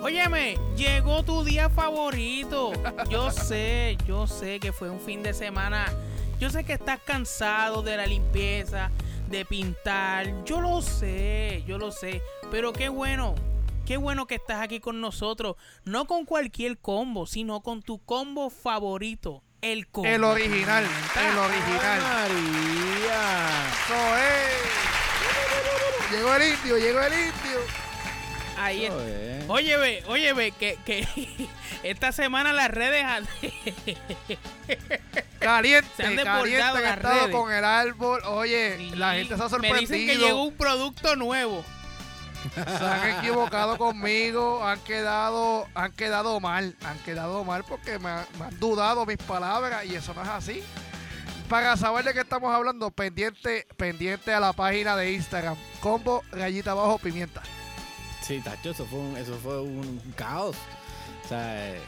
Óyeme, llegó tu día favorito. Yo sé, yo sé que fue un fin de semana. Yo sé que estás cansado de la limpieza, de pintar. Yo lo sé, yo lo sé. Pero qué bueno, qué bueno que estás aquí con nosotros. No con cualquier combo, sino con tu combo favorito. El combo. El original, el original. María. Es. Llegó el indio, llegó el indio. Ahí es. Oye, ve, oye, ve, que, que esta semana las redes han- Caliente, Se han caliente las estado redes. con el árbol. Oye, la gente se ha Me dicen que llegó sorprendido. un producto nuevo. Se han equivocado conmigo, han quedado, han quedado mal, han quedado mal porque me, han- me han dudado mis palabras y eso no es así. Para saber de qué estamos hablando, pendiente, pendiente a la página de Instagram, combo rayita abajo pimienta. Sí, Tacho, eso fue un, eso fue un caos. O sea, eh,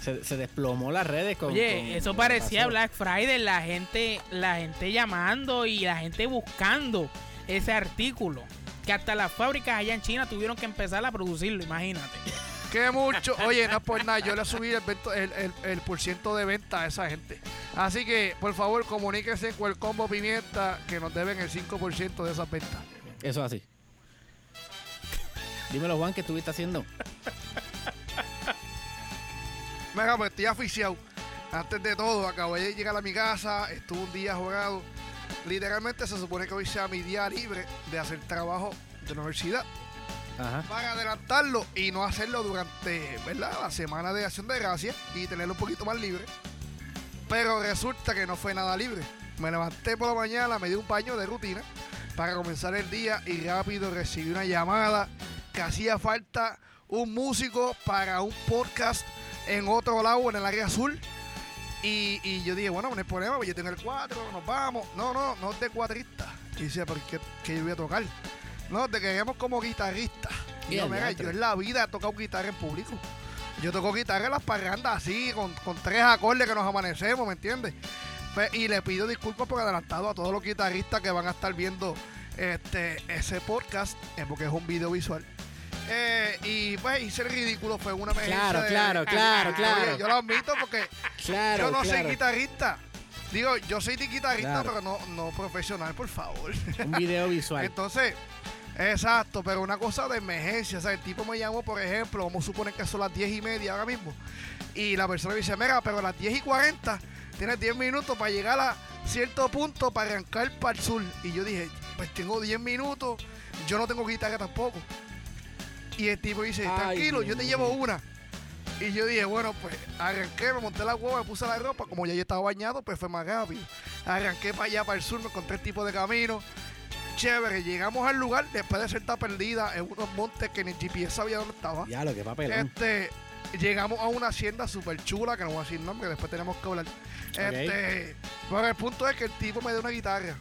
se, se desplomó las redes con. Oye, con eso parecía. Black Friday, la gente, la gente llamando y la gente buscando ese artículo. Que hasta las fábricas allá en China tuvieron que empezar a producirlo, imagínate. Que mucho, oye, no es por nada, yo le subí el, el, el, el por ciento de venta a esa gente. Así que, por favor, comuníquense con el combo pimienta que nos deben el 5% de esas ventas. Eso así. Dímelo, Juan, ¿qué estuviste haciendo? Mira, pues estoy. Antes de todo, acabé de llegar a mi casa, estuve un día jugado. Literalmente se supone que hoy sea mi día libre de hacer trabajo de la universidad. Ajá. Para adelantarlo y no hacerlo durante ¿verdad? la semana de acción de gracias y tenerlo un poquito más libre. Pero resulta que no fue nada libre. Me levanté por la mañana, me di un baño de rutina para comenzar el día y rápido recibí una llamada que hacía falta un músico para un podcast en otro lado, en el área azul. Y, y yo dije, bueno, no hay problema, pues yo tengo el cuatro, nos vamos. No, no, no es de cuatrista. Y decía, ¿pero qué, qué yo voy a tocar? No, te queremos como guitarrista. Y yo, mira, yo en la vida he tocado guitarra en público. Yo toco guitarra en las parrandas así, con, con tres acordes que nos amanecemos, ¿me entiendes? Pues, y le pido disculpas por adelantado a todos los guitarristas que van a estar viendo este ese podcast, eh, porque es un video visual. Eh, y pues hice el ridículo, fue una emergencia. Claro, de- claro, claro, Oye, claro. yo lo admito porque Claro, yo no soy guitarrista. Digo, yo soy guitarrista, Claro. pero no, no profesional, por favor. Un video visual. Entonces, exacto, pero una cosa de emergencia. O sea, el tipo me llamó, por ejemplo, vamos a suponer que son las 10 y media ahora mismo. Y la persona me dice, mira, pero a las 10 y 40 tienes 10 minutos para llegar a cierto punto para arrancar para el sur. Y yo dije, pues tengo 10 minutos, yo no tengo guitarra tampoco. Y el tipo dice, Ay, tranquilo, yo te llevo una. Y yo dije, bueno, pues arranqué, me monté la hueva, me puse la ropa, como ya yo estaba bañado, pues fue más rápido. Arranqué para allá, para el sur, me encontré el tipo de camino. Chévere, llegamos al lugar después de ser tan perdida en unos montes que ni el GPS sabía dónde estaba. Ya, lo que papelón. Este, llegamos a una hacienda súper chula, que no voy a decir nombre, que después tenemos que hablar. Este, pero el punto es que el tipo me dio una guitarra.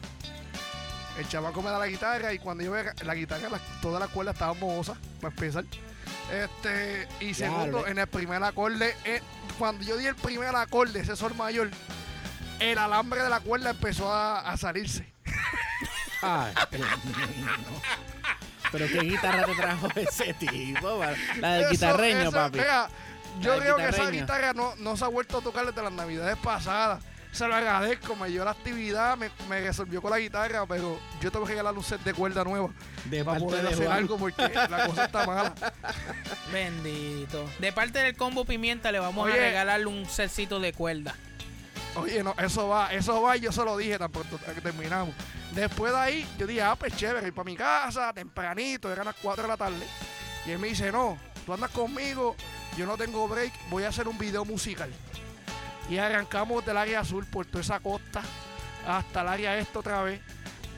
El chamaco me da la guitarra y cuando yo veo la guitarra, la- todas las cuerdas estaban mohosas, para empezar. Este, y segundo, en el primer acorde, eh, cuando yo di el primer acorde, ese sol mayor, el alambre de la cuerda empezó a, a salirse. Ay. Pero qué guitarra te trajo ese tipo, la del Eso- guitarreño, eso, papi. mira, yo creo que esa guitarra no, no se ha vuelto a tocar desde las navidades pasadas. Se lo agradezco, me dio la actividad, me, me resolvió con la guitarra, pero yo tengo que regalar un set de cuerda nueva de para parte poder de hacer Juan. algo porque la cosa está mala. Bendito. De parte del combo pimienta le vamos a Oye. regalarle un setcito de cuerda. Oye, no, eso va, eso va y yo se lo dije tan pronto que terminamos. Después de ahí, yo dije, ah, pues chévere, ir para mi casa, tempranito, eran las 4 de la tarde. Y él me dice, no, tú andas conmigo, yo no tengo break, voy a hacer un video musical. Y arrancamos del área azul por toda esa costa hasta el área este otra vez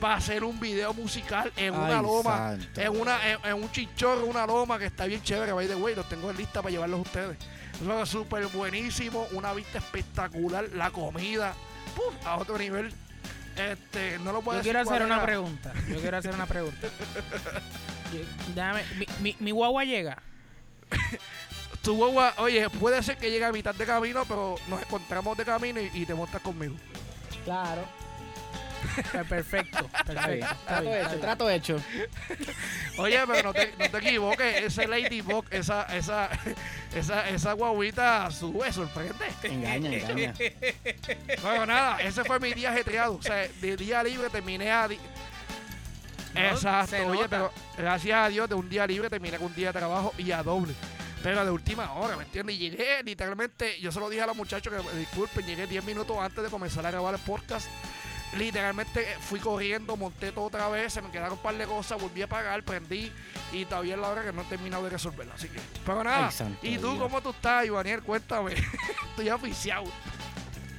para hacer un video musical en una loma, santo. en una en, en un chichorro, una loma que está bien chévere, by the way, los tengo en lista para llevarlos a ustedes. Eso es súper buenísimo, una vista espectacular, la comida, ¡puf! a otro nivel. Este, no lo puedo Yo decir quiero hacer una era. pregunta. Yo quiero hacer una pregunta. Yo- déjame- mi, mi, mi guagua llega. Tu guagua, oye, puede ser que llegue a mitad de camino, pero nos encontramos de camino y, y te montas conmigo. Claro. Eh, Perfecto, perfecto. Trato bien, hecho, trato hecho. Oye, pero no te, no te equivoques, ese Ladybug, esa, esa, esa, esa guaguita sube, sorprende. Engaña, engaña. Bueno, nada, ese fue mi día ajetreado. O sea, de día libre terminé a. di- No, Exacto, oye, nota. pero gracias a Dios de un día libre terminé con un día de trabajo y a doble. Pero de última hora, ¿me entiendes? Y llegué literalmente, yo se lo dije a los muchachos que disculpen, llegué 10 minutos antes de comenzar a grabar el podcast. Literalmente eh, fui corriendo, monté todo otra vez, se me quedaron un par de cosas, volví a pagar, prendí y todavía es la hora que no he terminado de resolverla. Así que, pero nada. Ay, ¿Y tú Dios. cómo tú estás, Ivaniel? Cuéntame. Estoy aficiado.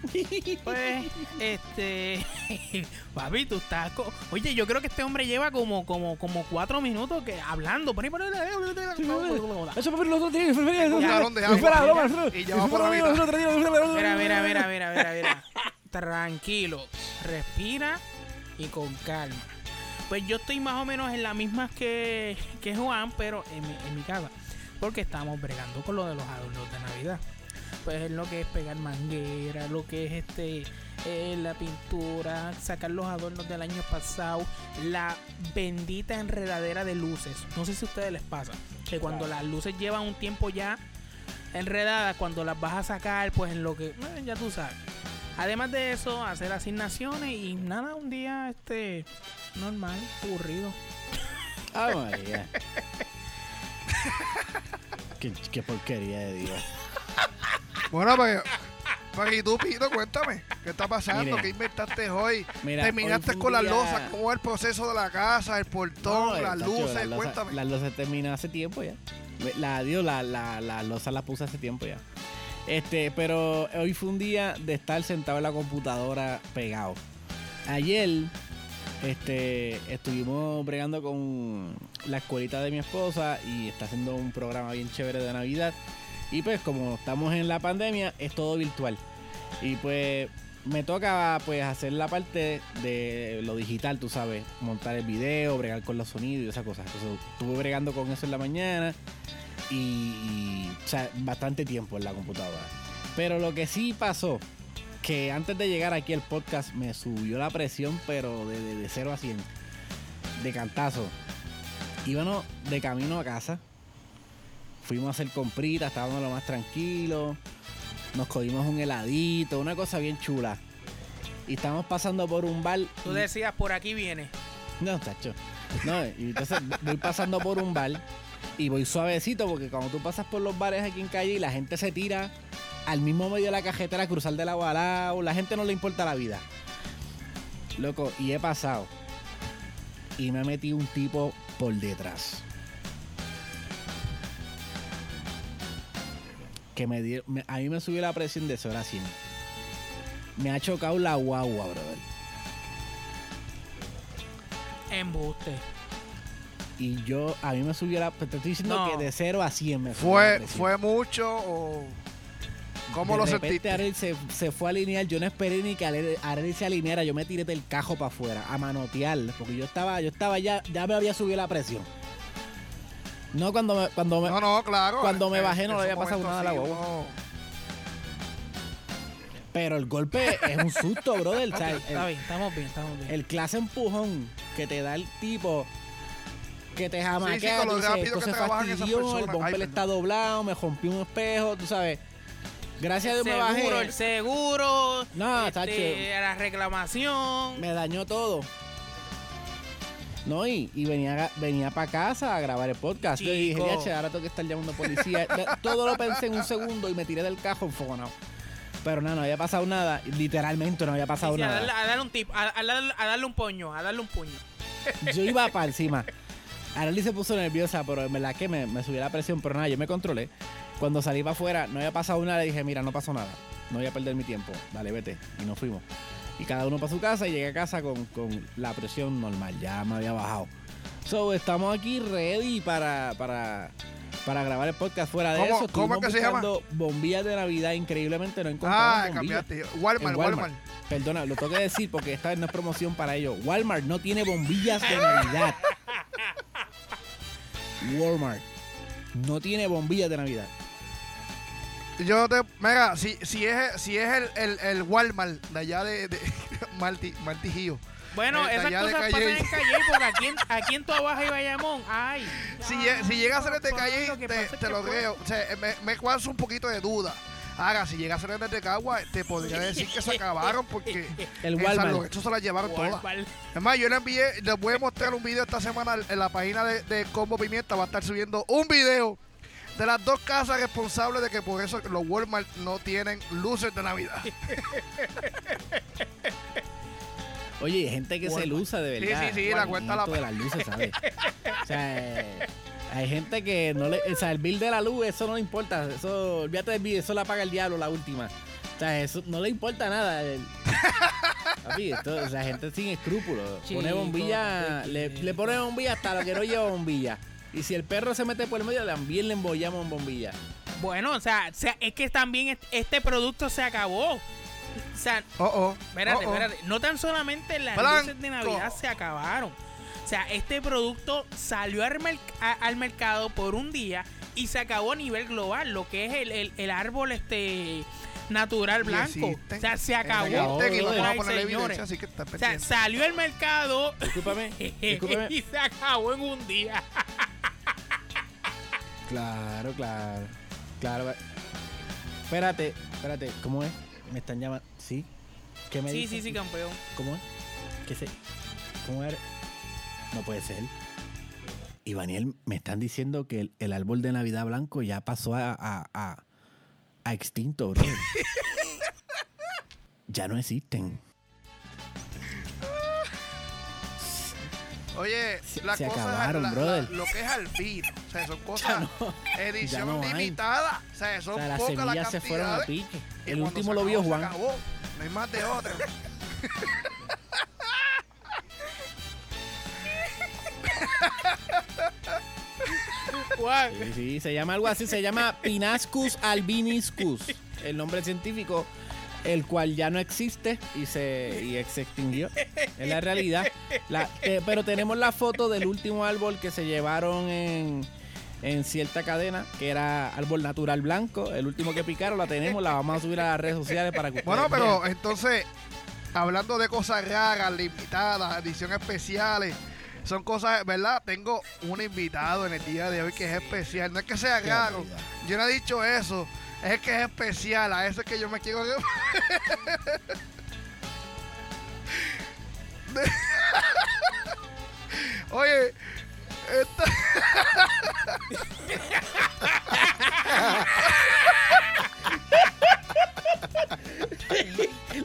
Pues, este. Papi, tú estás. co- Oye, yo creo que este hombre lleva como, como, como cuatro minutos que hablando. Por ahí, por ahí. Eso otro día, fuera, fuera, Mira, mira, mira, mira, mira, mira. Tranquilo. Respira y con calma. Pues yo estoy más o menos en la misma que, que Juan, pero en mi, en mi casa. Porque estamos bregando con lo de los adornos de Navidad. Pues es lo que es pegar manguera, lo que es este eh, la pintura, sacar los adornos del año pasado, la bendita enredadera de luces. No sé si a ustedes les pasa. Que cuando las luces llevan un tiempo ya enredadas, cuando las vas a sacar, pues en lo que. eh, ya tú sabes. Además de eso, hacer asignaciones y nada, un día este normal, aburrido. Ay, María. qué, qué porquería de día. Bueno, pues, pues, y tú, Pito, cuéntame, ¿qué está pasando? ¿Qué inventaste hoy? Mira, ¿Terminaste hoy con las día- losas? ¿Cómo es el proceso de la casa, el portón, No, las luces? las cuéntame. Las losas terminan hace tiempo ya. La, digo, la, la, la losa la puse hace tiempo ya. Este, pero hoy fue un día de estar sentado en la computadora pegado. Ayer, este, estuvimos bregando con la escuelita de mi esposa y está haciendo un programa bien chévere de Navidad. Y pues como estamos en la pandemia, es todo virtual. Y pues me toca pues hacer la parte de lo digital, tú sabes, montar el video, bregar con los sonidos y esas cosas. Entonces estuve bregando con eso en la mañana y, o sea, bastante tiempo en la computadora. Pero lo que sí pasó, que antes de llegar aquí al podcast me subió la presión, pero de, de, de 0 a 100, de cantazo. Íbamos de camino a casa, fuimos a hacer compritas, estábamos lo más tranquilos, nos cogimos un heladito, una cosa bien chula. Y estamos pasando por un bar. Tú y- decías, por aquí viene. no, tacho. No, y entonces voy pasando por un bar y voy suavecito porque cuando tú pasas por los bares aquí en calle y la gente se tira al mismo medio de la cajetera a cruzar de lado a lado, la gente no le importa la vida. Loco, y he pasado y me metí un tipo por detrás. Que me dio, me- a mí me subió la presión de 0 a 100. Me ha chocado la guagua, brother. Embuste. Y yo, a mí me subió la. Te estoy diciendo No. que de 0 a 100 me subió la ¿Fue. ¿Fue mucho o cómo de lo repente sentiste? Arel se, se fue a alinear. Yo no esperé ni que Arel, Arel se alineara. Yo me tiré del cajo para afuera a manotear. Porque yo estaba, yo estaba ya, ya me había subido la presión. No cuando me, cuando me, No, no, claro. Cuando me en- bajé no le había pasado nada a la guagua. uno- Pero el golpe es un susto, brother. O sea, el- Está bien, estamos bien, estamos bien. el clase empujón que te da el tipo que te jamaquea, Sí, sí, tú dices, esto se fastidió, el perdón. está doblado, me rompí un espejo, tú sabes. Gracias a Dios me seguro, bajé. el seguro. No, este, la reclamación. Me dañó todo. No, y, y venía, venía para casa a grabar el podcast. Yo dije, Chico. "Diache, ahora tengo que estar llamando policía. Todo lo pensé en un segundo y me tiré del cajo enfogonado. Pero nada, no había pasado nada. Literalmente no había pasado Sí, sí, a, darle, nada. a darle un tip, a, a darle, a darle un puño, a darle un puño. Yo iba para encima. Arely se puso nerviosa, pero en verdad que me, me subió la presión. Pero nada, yo me controlé. Cuando salí para afuera, no había pasado nada. Le dije, mira, no pasó nada. No voy a perder mi tiempo. Dale, vete. Y nos fuimos. Y cada uno para su casa y llegué a casa con, con la presión normal. Ya me había bajado. So, estamos aquí ready para, para, para grabar el podcast fuera de ¿Cómo- eso. cómo es que se llama? Bombillas de Navidad. Increíblemente no encontramos Ah, bombillas. cambiaste. Walmart, Walmart. Perdona, lo tengo que decir porque esta vez no es promoción para ellos. Walmart no tiene bombillas de Navidad. Walmart no tiene bombillas de Navidad. Yo te. Mira, si, si es, si es el, el, el Walmart de allá de, de Marti, Martijío, Bueno, Eh, esas de cosas pasan en Calle, porque aquí en, aquí en Toa y Bayamón, ay. Si, lle- si llega a ser Por calle, te, te lo fue- creo. O sea, me, me causa un poquito de duda. Ahora, si llega a ser desde Cagua, te podría decir que se acabaron porque El Walmart. Se las llevaron todas. Es más, yo le envié, les voy a mostrar un video esta semana en la página de, de Combo Pimienta. Va a estar subiendo un video de las dos casas responsables de que por eso los Walmart no tienen luces de Navidad. Oye, hay gente que se luza de Sí, verdad. sí, sí, la cuenta la- de las luces, ¿sabes? o sea, hay gente que no le. O sea, el bill de la luz, eso no le importa. Eso, olvídate del bill, eso la paga el diablo, la última. O sea, eso no le importa nada. El- Papi, esto, o sea, gente sin escrúpulos. pone bombilla, le, le pone bombilla hasta lo que no lleva bombilla. Y si el perro se mete por el medio, también le embollamos bombilla. Bueno, o sea, o sea, es que también est- este producto se acabó. O sea, Oh, oh. espérate, oh, oh. espérate. No tan solamente las Blanco. luces de Navidad se acabaron. O sea, este producto salió al, merc- a- al mercado por un día y se acabó a nivel global, lo que es el, el- el árbol este natural blanco. O sea, se acabó. acabó, O sea, salió al mercado Discúlpame, discúlpame. y se acabó en un día. Claro, claro. Claro. Espérate, espérate, ¿cómo es? Me están llamando. ¿Sí? ¿Qué me Sí, dicen? sí, sí, campeón. ¿Cómo es? ¿Qué sé? ¿Cómo es? No puede ser. Y Daniel, me están diciendo que el, el árbol de Navidad blanco ya pasó a, a, a, a extinto, bro. ya no existen. Oye, Se- la se cosa es acabaron, la- brother. lo que es albino, o sea, son Ya cosas no, edición ya no limitada, o sea, son o sea, las pocas las semillas se fueron a pique. El último lo vio Juan. acabó. No hay más de otra. Guau. Sí, sí, se llama algo así, se llama Pinascus albiniscus, el nombre científico, el cual ya no existe y se, y se extinguió. Es la realidad. La- eh, pero tenemos la foto del último árbol que se llevaron en, en cierta cadena, que era árbol natural blanco. El último que picaron la tenemos, la vamos a subir a las redes sociales para que Bueno, vean. pero entonces, hablando de cosas raras, limitadas, ediciones especiales, son cosas, ¿verdad? Tengo un invitado en el día de hoy que es especial. No es que sea raro, yo no he dicho eso. Es que es especial, a eso es que yo me quiero... Oye, esta...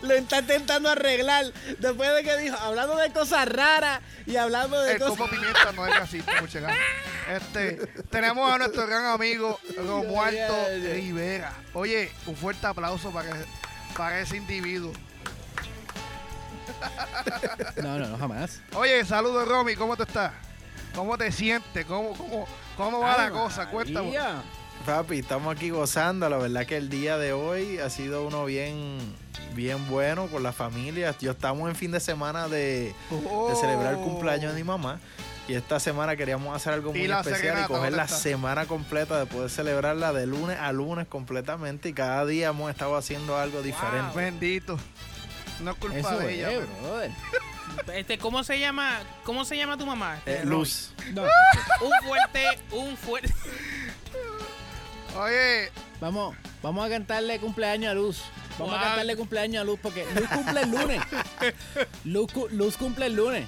Lo está intentando arreglar después de que dijo, hablando de cosas raras y hablando de El cosas... como pimienta no es racista. Este, tenemos a nuestro gran amigo Romualdo ay. Rivera. Oye, un fuerte aplauso para, para ese individuo. No, no, no, jamás. Oye, saludos Romy, ¿cómo tú estás? ¿Cómo te sientes? ¿Cómo, cómo, cómo va la cosa? Cuéntame. Papi, estamos aquí gozando. La verdad que el día de hoy ha sido uno bien, bien bueno con la familia. Yo estamos en fin de semana de, Oh. de celebrar el cumpleaños de mi mamá. Y esta semana queríamos hacer algo ¿Y muy especial y coger la está? semana completa de poder celebrarla de lunes a lunes completamente. Y cada día hemos estado haciendo algo diferente. Bendito. No es culpa Eso de ella. es, pero- brother. Este, ¿cómo se llama? ¿Cómo se llama tu mamá? Eh, Este, Luz. No, Un fuerte, un fuerte. Oye, vamos, vamos a cantarle cumpleaños a Luz. Vamos Wow. a cantarle cumpleaños a Luz porque Luz cumple el lunes. Luz, Luz cumple el lunes.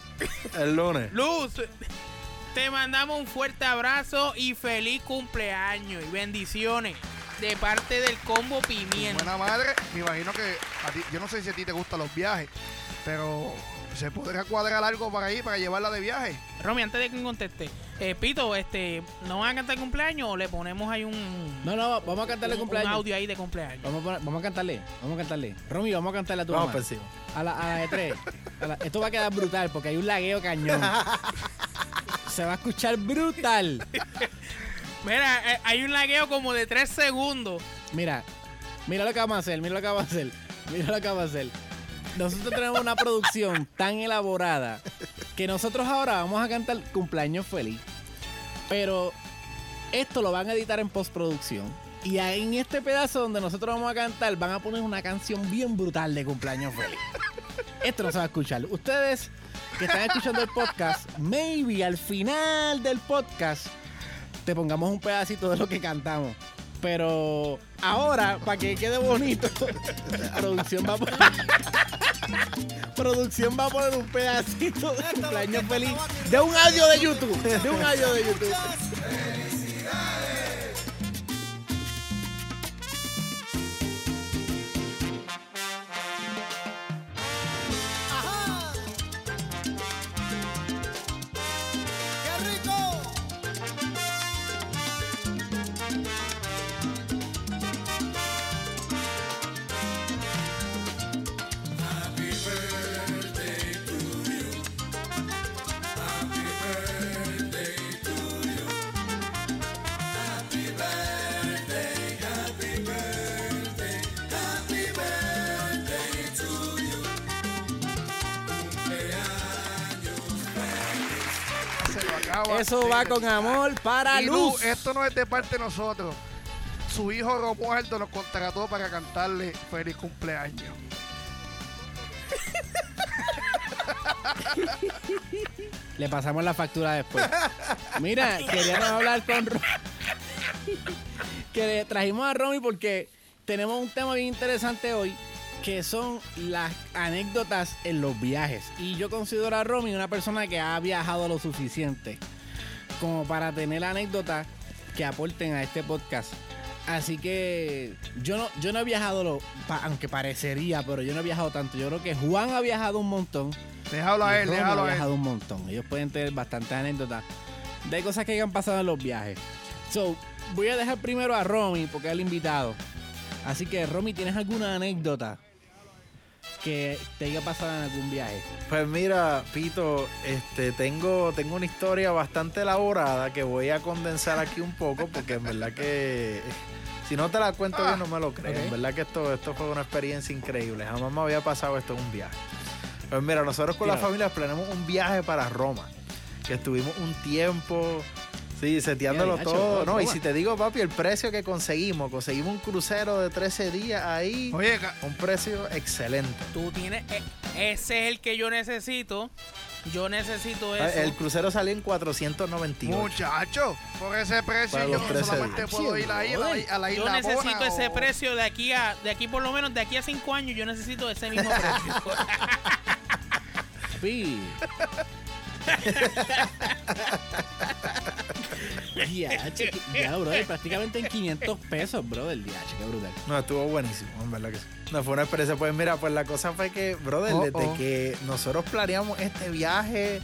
El lunes. Luz, te mandamos un fuerte abrazo y feliz cumpleaños y bendiciones de parte del combo pimienta. buena madre, me imagino que a ti, yo no sé si a ti te gustan los viajes, pero se podrá cuadrar algo para ir, para llevarla de viaje. Romy, antes de que conteste, eh, Pito, este, ¿no van a cantar cumpleaños o le ponemos ahí un, No, no, vamos a cantarle un- un cumpleaños. audio ahí de cumpleaños? Vamos a, poner- vamos a cantarle, vamos a cantarle. Romy, vamos a cantarle a tu Vamos mamá. A la, a la de tres. A la- esto va a quedar brutal porque hay un lagueo cañón. Se va a escuchar brutal. Mira, eh, hay un lagueo como de 3 segundos. Mira, mira lo que vamos a hacer, mira lo que vamos a hacer. Mira lo que vamos a hacer. Nosotros tenemos una producción tan elaborada que nosotros ahora vamos a cantar cumpleaños feliz. Pero esto lo van a editar en postproducción. Y ahí en este pedazo donde nosotros vamos a cantar, van a poner una canción bien brutal de cumpleaños feliz. Esto no se va a escuchar. Ustedes que están escuchando el podcast, maybe al final del podcast te pongamos un pedacito de lo que cantamos. Pero ahora, para que quede bonito, producción va a poner, producción va a poner un pedacito de cumpleaños feliz de un audio de YouTube. De un audio de YouTube. Acaba Eso de- va con amor para Y Lu, Luz. esto no es de parte de nosotros. Su hijo Romualdo nos contrató para cantarle feliz cumpleaños. Le pasamos la factura después. Mira, queríamos hablar con Ro- que le trajimos a Romy porque tenemos un tema bien interesante hoy que son las anécdotas en los viajes. Y yo considero a Romy una persona que ha viajado lo suficiente como para tener anécdotas que aporten a este podcast. Así que yo no, yo no he viajado, lo, aunque parecería, pero yo no he viajado tanto. Yo creo que Juan ha viajado un montón. Déjalo a él, déjalo a él. viajado un montón. Ellos pueden tener bastantes anécdotas de cosas que hayan pasado en los viajes. So, voy a dejar primero a Romy porque es el invitado. Así que, Romy, ¿tienes alguna anécdota que te haya pasado en algún viaje? Pues mira, Pito, este, tengo, tengo una historia bastante elaborada que voy a condensar aquí un poco porque en verdad que si no te la cuento bien no me lo crees. ok. En verdad que esto, esto fue una experiencia increíble. Jamás me había pasado esto en un viaje. Pues mira, nosotros con la familia planeamos un viaje para Roma, que estuvimos un tiempo, sí, seteándolo todo. No, y si te digo, papi, el precio que conseguimos, conseguimos un crucero de 13 días ahí, Oye, un precio excelente. Tú tienes. eh, ese es el que yo necesito. Yo necesito eso. Ah, El crucero salió en 498. muchacho, por ese precio yo los 13 solamente días. puedo ir ahí a la, a la yo isla necesito Bona ese o- precio de aquí a. De aquí por lo menos de aquí a cinco años. Yo necesito ese mismo precio. Pi. ya, brother, prácticamente en 500 pesos, brother. Che, qué brutal. No, estuvo buenísimo, en verdad que sí. No, fue una experiencia. Pues mira, pues la cosa fue que, brother, Oh, desde oh. que nosotros planeamos este viaje,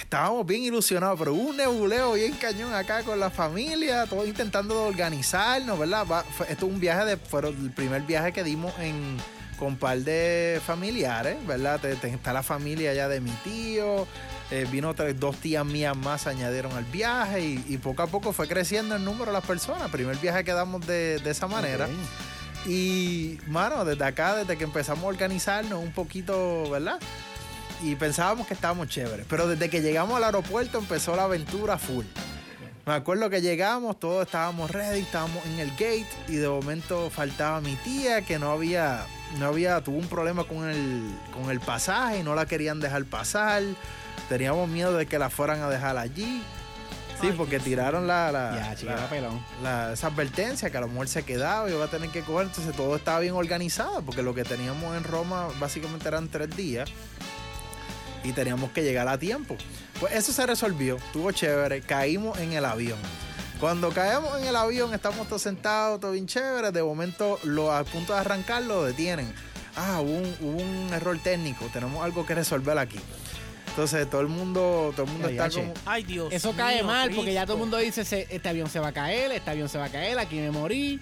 estábamos bien ilusionados, pero hubo un nebuleo bien cañón acá con la familia, todos intentando organizarnos, ¿verdad? Va- fue- esto es un viaje de, fue el primer viaje que dimos en con un par de familiares, ¿verdad? Está la familia ya de mi tío, eh, vino tres- dos tías mías más, añadieron al viaje y, y poco a poco fue creciendo el número de las personas. Primer viaje que damos de, de esa manera. Y, mano, desde acá, desde que empezamos a organizarnos un poquito, ¿verdad? Y pensábamos que estábamos chéveres. Pero desde que llegamos al aeropuerto empezó la aventura full. Me acuerdo que llegamos, todos estábamos ready, estábamos en el gate y de momento faltaba mi tía que no había, no había, tuvo un problema con el, con el pasaje y no la querían dejar pasar. Teníamos miedo de que la fueran a dejar allí. Sí, Ay, porque tiraron la, la, Ya, chica, la- pelón. la- esa advertencia que a lo mejor se quedaba y iba a tener que coger. Entonces todo estaba bien organizado porque lo que teníamos en Roma básicamente eran tres días y teníamos que llegar a tiempo. Pues eso se resolvió, estuvo chévere, caímos en el avión. Cuando caemos en el avión, estamos todos sentados, todo bien chévere. De momento, lo, a punto de arrancar, lo detienen. Ah, hubo un, hubo un error técnico, tenemos algo que resolver aquí. Entonces, todo el mundo, todo el mundo Ay, está H. como. Ay, Dios. Eso cae mío, mal porque ya todo el mundo dice: "Se- Este avión se va a caer, este avión se va a caer, aquí me morí.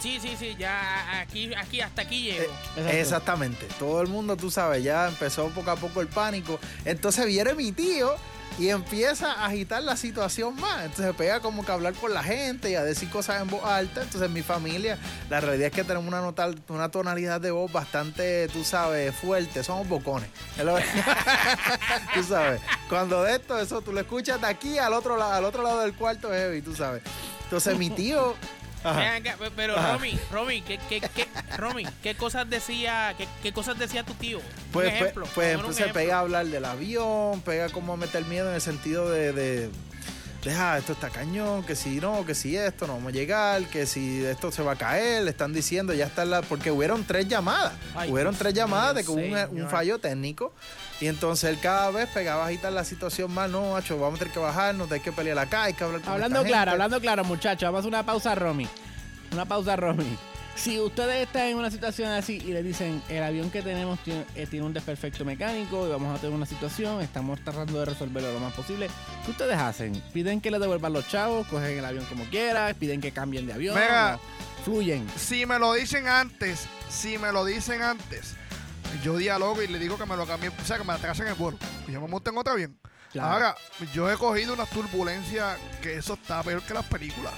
Sí, sí, sí. Ya aquí, aquí, hasta aquí llego. Eh, Exacto. Exactamente. Todo el mundo, tú sabes, ya empezó poco a poco el pánico. Entonces viene mi tío y empieza a agitar la situación más. Entonces se pega como que a hablar con la gente y a decir cosas en voz alta. Entonces mi familia, la realidad es que tenemos una, nota- una tonalidad de voz bastante, tú sabes, fuerte. Somos bocones. Tú sabes. Cuando de esto, eso tú lo escuchas de aquí al otro, al otro lado del cuarto, heavy, tú sabes. Entonces mi tío acá, pero Ajá. Romy, Romy, ¿qué, qué, qué, Romy, ¿qué cosas decía, qué, qué cosas decía tu tío? Pues, pues, ejemplo, pues entonces ejemplo. pega a hablar del avión, pega como a meter miedo en el sentido de, de, de, ah, esto está cañón, que si no, que si esto no vamos a llegar, que si esto se va a caer, le están diciendo, ya está la, porque hubieron tres llamadas, Ay, hubieron tres llamadas de que hubo un, fallo técnico y entonces él cada vez pegaba a agitar la situación más, no, macho, vamos a tener que bajarnos, hay que pelear acá, hay que hablar con Hablando esta claro, gente. hablando claro, muchachos. Vamos a hacer una pausa, Romy. Una pausa, Romy. Si ustedes están en una situación así y le dicen el avión que tenemos tiene, eh, tiene un desperfecto mecánico y vamos a tener una situación, estamos tratando de resolverlo lo más posible, ¿qué ustedes hacen? ¿Piden que le devuelvan los chavos? ¿Cogen el avión como quieran? ¿Piden que cambien de avión? Mira. ¿O Fluyen. Si me lo dicen antes, si me lo dicen antes, yo dialogo y le digo que me lo cambien, o sea, que me atrasen el vuelo. Y yo me monto en otro avión. Claro. Ahora, yo he cogido unas turbulencias que eso está peor que las películas.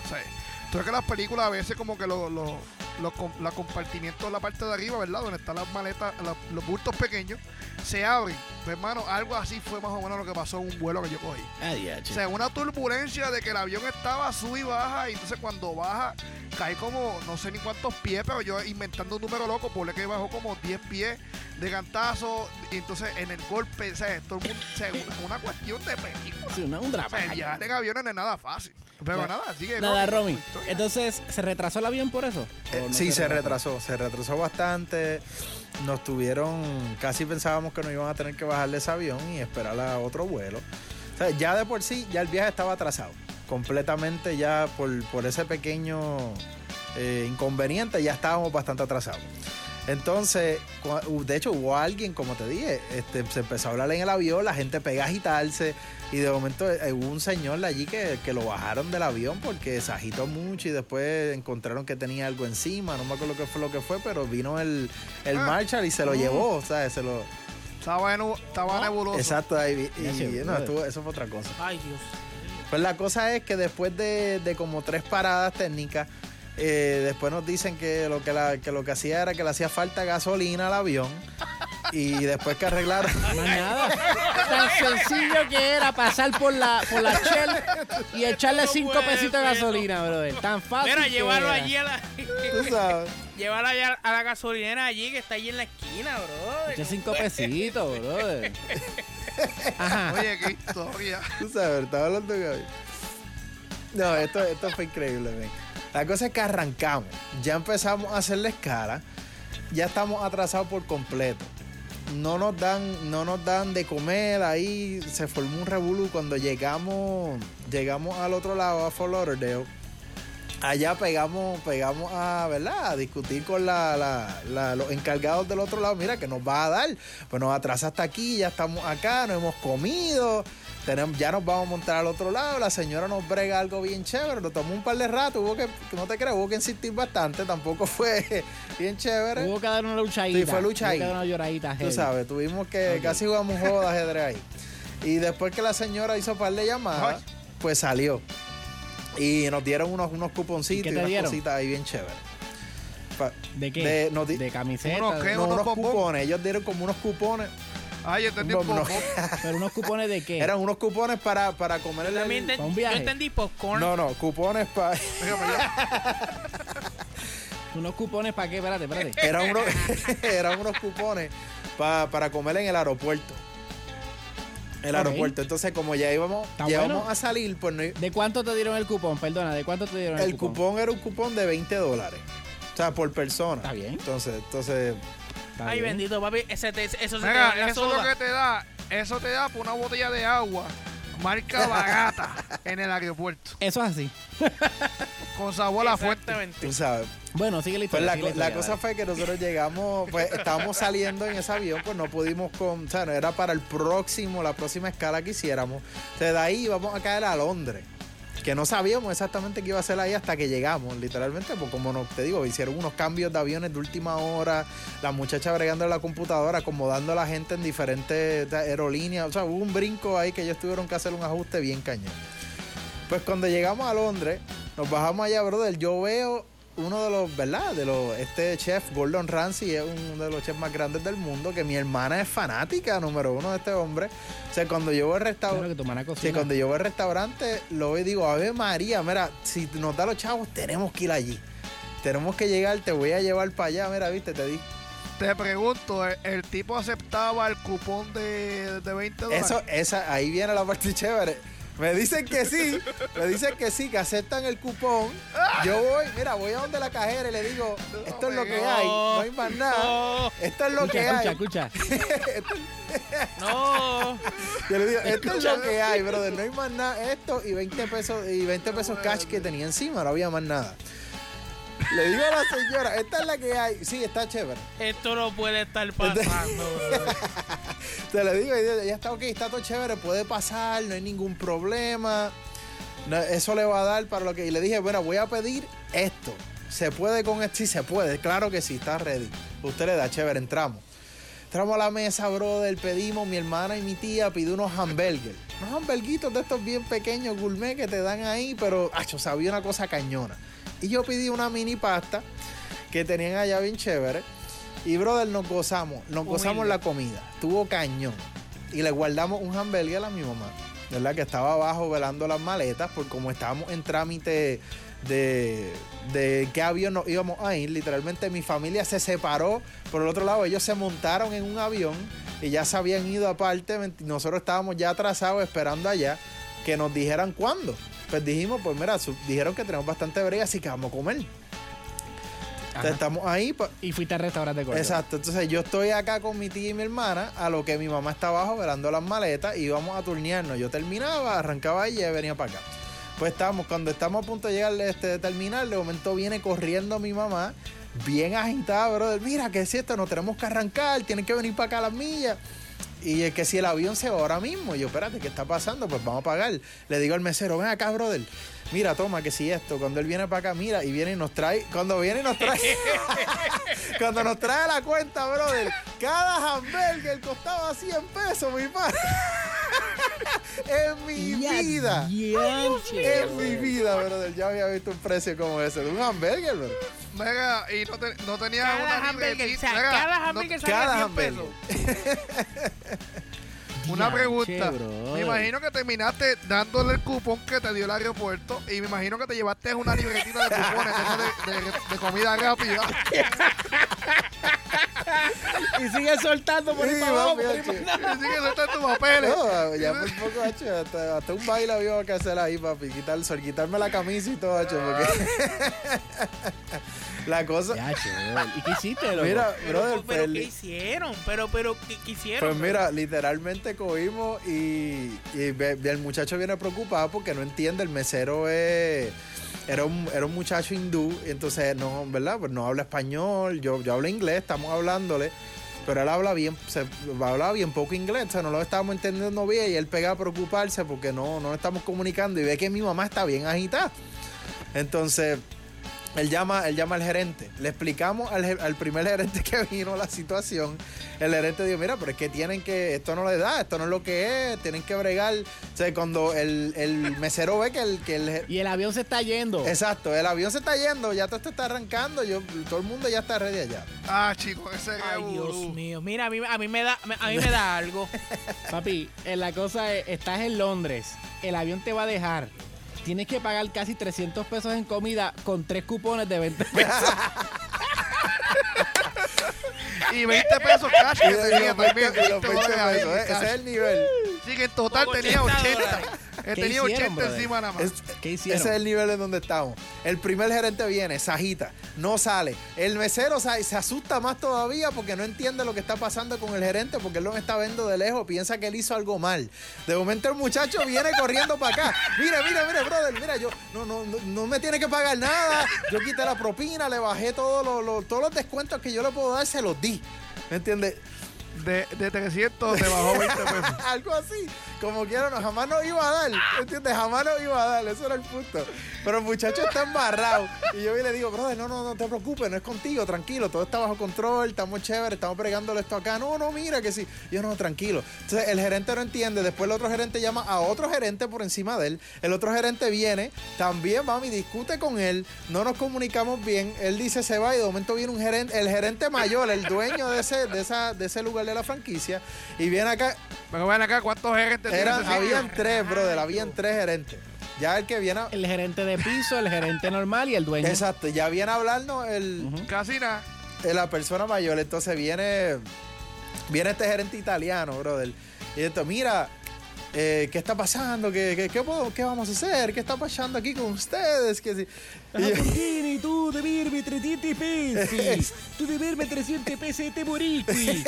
Tú ves que las películas a veces como que los los los la compartimientos de la parte de arriba, ¿verdad? Donde están las maletas, los bultos pequeños, se abren. Pues, hermano, algo así fue más o menos lo que pasó en un vuelo que yo cogí. Ay, ya, che. O sea, una turbulencia de que el avión estaba sub y baja, y entonces cuando baja, cae como no sé ni cuántos pies, pero yo inventando un número loco, por que bajó como 10 pies de cantazo, y entonces en el golpe, o sea, todo el mundo, o sea, una, una cuestión de película. Sí, una- un drama. O sea, viajar en aviones no es nada fácil. Pero nada, sigue. Romy. Entonces, ¿se retrasó el avión por eso? Eh, ¿O no sí, se retrasó, se retrasó bastante. Nos tuvieron, casi pensábamos que nos iban a tener que bajar de ese avión y esperar a otro vuelo. O sea, ya de por sí, ya el viaje estaba atrasado. Completamente ya por, por ese pequeño eh, inconveniente, ya estábamos bastante atrasados. Entonces, de hecho, hubo alguien, como te dije, este, se empezó a hablar en el avión, la gente pega a agitarse y de momento eh, hubo un señor de allí que, que lo bajaron del avión porque se agitó mucho y después encontraron que tenía algo encima, no me acuerdo qué fue lo que fue, pero vino el, el Ah. Marshall y se lo Mm. llevó, o sea, se lo... Estaba, en- estaba nebuloso. Exacto, ahí, y, sé, y, no, estuvo- eso fue otra cosa. Ay, Dios. Pues la cosa es que después de, de como tres paradas técnicas, eh, después nos dicen que lo que, la- que lo que hacía era que le hacía falta gasolina al avión. Y después que arreglaron. Más nada. Tan sencillo que era pasar por la, por la Shell y echarle No cinco pesitos de gasolina, brother. Tan fácil. Mira, llevarlo era. allí a la. tú sabes. llevarlo allá a la gasolinera allí que está allí en la esquina, bro. Eché cinco pesitos, brother. Ajá. Oye, qué historia. Tú sabes, estaba hablando Gaby. No, esto, esto fue increíble, men. La cosa es que arrancamos. Ya empezamos a hacer la escala. Ya estamos atrasados por completo. No nos dan, no nos dan de comer ahí. Se formó un revolú cuando llegamos, llegamos al otro lado, a Fort Lauderdale. Allá pegamos, pegamos a, ¿verdad? A discutir con la, la- la- los encargados del otro lado. Mira, que nos va a dar. Pues nos atrasa hasta aquí, ya estamos acá, no hemos comido. Tenemos, ya nos vamos a montar al otro lado. La señora nos brega algo bien chévere. Lo tomó un par de rato. Hubo que, no te creas, hubo que insistir bastante. Tampoco fue bien chévere. Hubo que dar una luchadita. Sí, fue luchadita. Hubo que dar una lloradita. Tú sabes, tuvimos que casi jugamos un juego de ajedrez ahí. Y después que la señora hizo par de llamadas, Ay. pues salió. Y nos dieron unos, unos ¿Y cuponcitos y, unas dieron? cositas ahí bien chéveres. Pa- ¿De qué? De- no di- De camiseta. Unos qué, no, unos cupones. Ellos dieron como unos cupones. Ay, yo entendí un poco. Pero unos cupones de qué? Eran unos cupones para, para comer en Yo el... también enten- ¿Pa un yo viaje? entendí popcorn. No, no, cupones para... Unos cupones para qué? Espérate, espérate. eran, unos, eran unos cupones pa- para comer en el aeropuerto. El aeropuerto. Entonces, como ya íbamos, ya íbamos a salir, pues no, ¿De cuánto te dieron el cupón? Perdona, ¿de cuánto te dieron el, el cupón era un cupón de 20 dólares. O sea, por persona. Está bien. Entonces, entonces Está Ay, bien. bendito, papi. Ese te- eso se te va Mira, en la eso es lo que te da. Eso te da por una botella de agua, marca Bagata, en el aeropuerto. Eso es así. Con sabor a fuerte. Exactamente. tú sabes. Bueno, sigue la Pues historia. la, sigue co- la historia, cosa dale. fue que nosotros llegamos, pues estábamos saliendo en ese avión, pues no pudimos con, o sea, no era para el próximo, la próxima escala que hiciéramos. O sea, de ahí íbamos a caer a Londres, que no sabíamos exactamente qué iba a hacer ahí hasta que llegamos, literalmente, pues como no, te digo, hicieron unos cambios de aviones de última hora, la muchacha bregando la computadora, acomodando a la gente en diferentes aerolíneas, o sea, hubo un brinco ahí que ellos tuvieron que hacer un ajuste bien cañón. Pues cuando llegamos a Londres, nos bajamos allá, brother, yo veo uno de los, ¿verdad? De los, este chef, Gordon Ramsay, es uno de los chefs más grandes del mundo, que mi hermana es fanática número uno de este hombre. O sea, cuando yo voy al restaurante, Sí, cuando yo voy al restaurante, lo veo y digo, Ave María, mira, si nos da los chavos, tenemos que ir allí. Tenemos que llegar, te voy a llevar para allá, mira, viste, te di. Te pregunto, ¿el, el tipo aceptaba el cupón de, de 20 dólares? Eso, esa, ahí viene la parte chévere. Me dicen que sí, me dicen que sí, que aceptan el cupón. Yo voy, mira, voy a donde la cajera y le digo, esto es lo que hay, no hay más nada. Esto es lo que Escucha, hay. escucha, escucha. no. Yo le digo, esto es lo que hay, brother, no hay más nada. Esto y 20 pesos, y 20 pesos cash que tenía encima, no había más nada. Le digo a la señora, esta es la que hay. Sí, está chévere. Esto no puede estar pasando. Te le digo, ya está ok, está todo chévere, puede pasar, no hay ningún problema. Eso le va a dar para lo que. Y le dije, bueno, voy a pedir esto. ¿Se puede con esto? Sí, se puede. Claro que sí, está ready. Usted le da, chévere, entramos. Entramos a la mesa, brother, pedimos, mi hermana y mi tía pide unos hamburgues. Unos hamburguitos de estos bien pequeños, gourmet, que te dan ahí, pero, acho, sabía una cosa cañona. Y yo pedí una mini pasta que tenían allá bien chévere. Y, brother, nos gozamos, nos gozamos Humilde. la comida. Tuvo cañón. Y le guardamos un hamburger a mi mamá, ¿verdad? Que estaba abajo velando las maletas, porque como estábamos en trámite de, de qué avión nos íbamos a ir, literalmente mi familia se separó. Por el otro lado, ellos se montaron en un avión y ya se habían ido aparte. Nosotros estábamos ya atrasados esperando allá que nos dijeran cuándo. Pues dijimos, pues mira, dijeron que tenemos bastante brega, así que vamos a comer. Entonces, estamos ahí, pa- Y fuiste al restaurante con Exacto, entonces yo estoy acá con mi tía y mi hermana, a lo que mi mamá está abajo velando las maletas y íbamos a turnearnos. Yo terminaba, arrancaba y venía para acá. Pues estábamos, cuando estamos a punto de llegar este, de terminar, de momento viene corriendo mi mamá, bien agitada, brother. Mira, que es esto? Nos tenemos que arrancar, tienen que venir para acá a las millas. Y es que si el avión se va ahora mismo, yo, espérate, ¿qué está pasando? Pues vamos a pagar. Le digo al mesero, ven acá, brother. Mira, toma, que si esto, cuando él viene para acá, mira, y viene y nos trae, cuando viene y nos trae, cuando nos trae la cuenta, brother, cada hamburger costaba 100 pesos, mi padre. en mi vida. En mi vida, brother. Ya había visto un precio como ese de un hamburger, brother. Mega, y no, te- no tenía Cada una hamburger, o libretita. sea, Mega, cada no- hamburger salía cada 100 hamburger. pesos. Una pregunta. Me imagino que terminaste dándole el cupón que te dio el aeropuerto y me imagino que te llevaste una libretita de cupones de, comida rápida. Y sigue soltando por ahí Sí, para abajo, que suelta tus papeles. No, ya por poco, hacho, hasta, hasta un baile había que hacer ahí, papi. Quitar, quitarme la camisa y todo, hacho, porque... la cosa... ¿Y qué hiciste, loco? Mira, Pero, brother, pero ¿qué hicieron? Pero, pero, ¿qué, qué hicieron? Pues mira, literalmente cogimos y, y el muchacho viene preocupado porque no entiende, el mesero es... Era un, era un muchacho hindú, entonces no, ¿verdad? Pues no habla español, yo, yo hablo inglés, estamos hablándole, pero él habla bien, se, hablaba bien poco inglés, o sea, no lo estábamos entendiendo bien y él pega a preocuparse porque no, no estamos comunicando y ve que mi mamá está bien agitada. Entonces, él llama, él llama al gerente. Le explicamos al, al primer gerente que vino la situación. El gerente dijo, mira, pero es que tienen que, esto no le da, esto no es lo que es, tienen que bregar. O sea, cuando el, el mesero ve que el, que el Y el avión se está yendo. Exacto, el avión se está yendo, ya todo esto está arrancando, yo, todo el mundo ya está ready allá. Ah, chicos, ese Ay, Dios mío. Mira, a mí, a mí me da, a mí me da algo. Papi, eh, la cosa es, estás en Londres, el avión te va a dejar. Tienes que pagar casi 300 pesos en comida con tres cupones de 20 pesos. Y 20 pesos cash que tenía los 20 también. y los 20 20 dólares ahí pesos, en ¿eh? ese es el nivel. Sí, que en total tenía 80 80. dólares. ¿Qué tenía hicieron, 80 brother? encima nada más. Es- ¿Qué hicieron? Ese es el nivel en donde estamos. El primer gerente viene, sajita, no sale. El mesero se asusta más todavía porque no entiende lo que está pasando con el gerente porque él lo está viendo de lejos, piensa que él hizo algo mal. De momento el muchacho viene corriendo para acá. Mira, mira, mira, brother, mira, yo no, no, no, no me tiene que pagar nada. Yo quité la propina, le bajé todos los, los- todos los descuentos que yo le puedo dar, se los di. ¿Me entiendes? De, de 300 te bajó 20 pesos. Algo así. Como quiera, no, jamás nos iba a dar. ¿Entiendes? Jamás nos iba a dar. Eso era el punto. Pero el muchacho está embarrado. Y yo le digo, brother, no, no, no te preocupes, no es contigo, tranquilo. Todo está bajo control, estamos chéveres, estamos bregándole esto acá. No, no, mira que sí. Yo no, tranquilo. Entonces el gerente no entiende. Después el otro gerente llama a otro gerente por encima de él. El otro gerente viene, también, mami, discute con él. No nos comunicamos bien. Él dice se va y de momento viene un gerente, el gerente mayor, el dueño de ese, de esa, de ese lugar la franquicia. Y viene acá, Pero ven acá, ¿cuántos gerentes eran, habían tres, brother, habían tres gerentes. Ya el que viene a- El gerente de piso, el gerente normal y el dueño. Exacto, ya viene a hablarnos el, Ujú. Casi nada. la persona mayor. Entonces viene, viene este gerente italiano, brother. Y esto, mira, eh, ¿qué está pasando? ¿Qué, qué, qué, puedo- qué vamos a hacer? ¿Qué está pasando aquí con ustedes? Que si- Lamborghini, devi darmi 300 pesi. Tu devi darmi 300 pesi e te morì qui.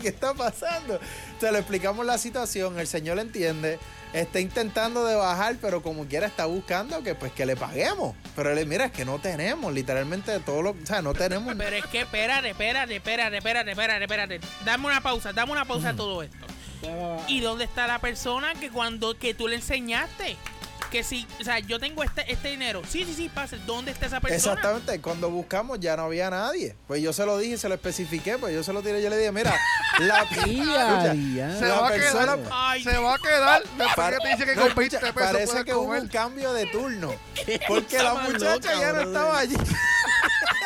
¿Qué está pasando? Te lo explicamos la situación, el señor entiende, está intentando de bajar, pero como quiera está buscando que pues que le paguemos. Pero él, mira, es que no tenemos, literalmente todo lo, o sea, no tenemos. Pero es que espérate, espérate, espérate, espérate, espérate, espérate. Dame una pausa, dame una pausa a todo esto. ¿Y dónde está la persona que cuando que tú le enseñaste? Que si, o sea, yo tengo este, este dinero. Sí, sí, sí, pase. ¿Dónde está esa persona? Exactamente, cuando buscamos ya no había nadie. Pues yo se lo dije, se lo especifiqué, pues yo se lo tiré, yo le dije, mira, la Escucha. Se La va a persona- quedar. Ay, Se va a quedar. Después Pare- que te dice que No, con escucha, 20 pesos parece que hubo comer. un cambio de turno. Porque la muchacha loca, ya no estaba allí.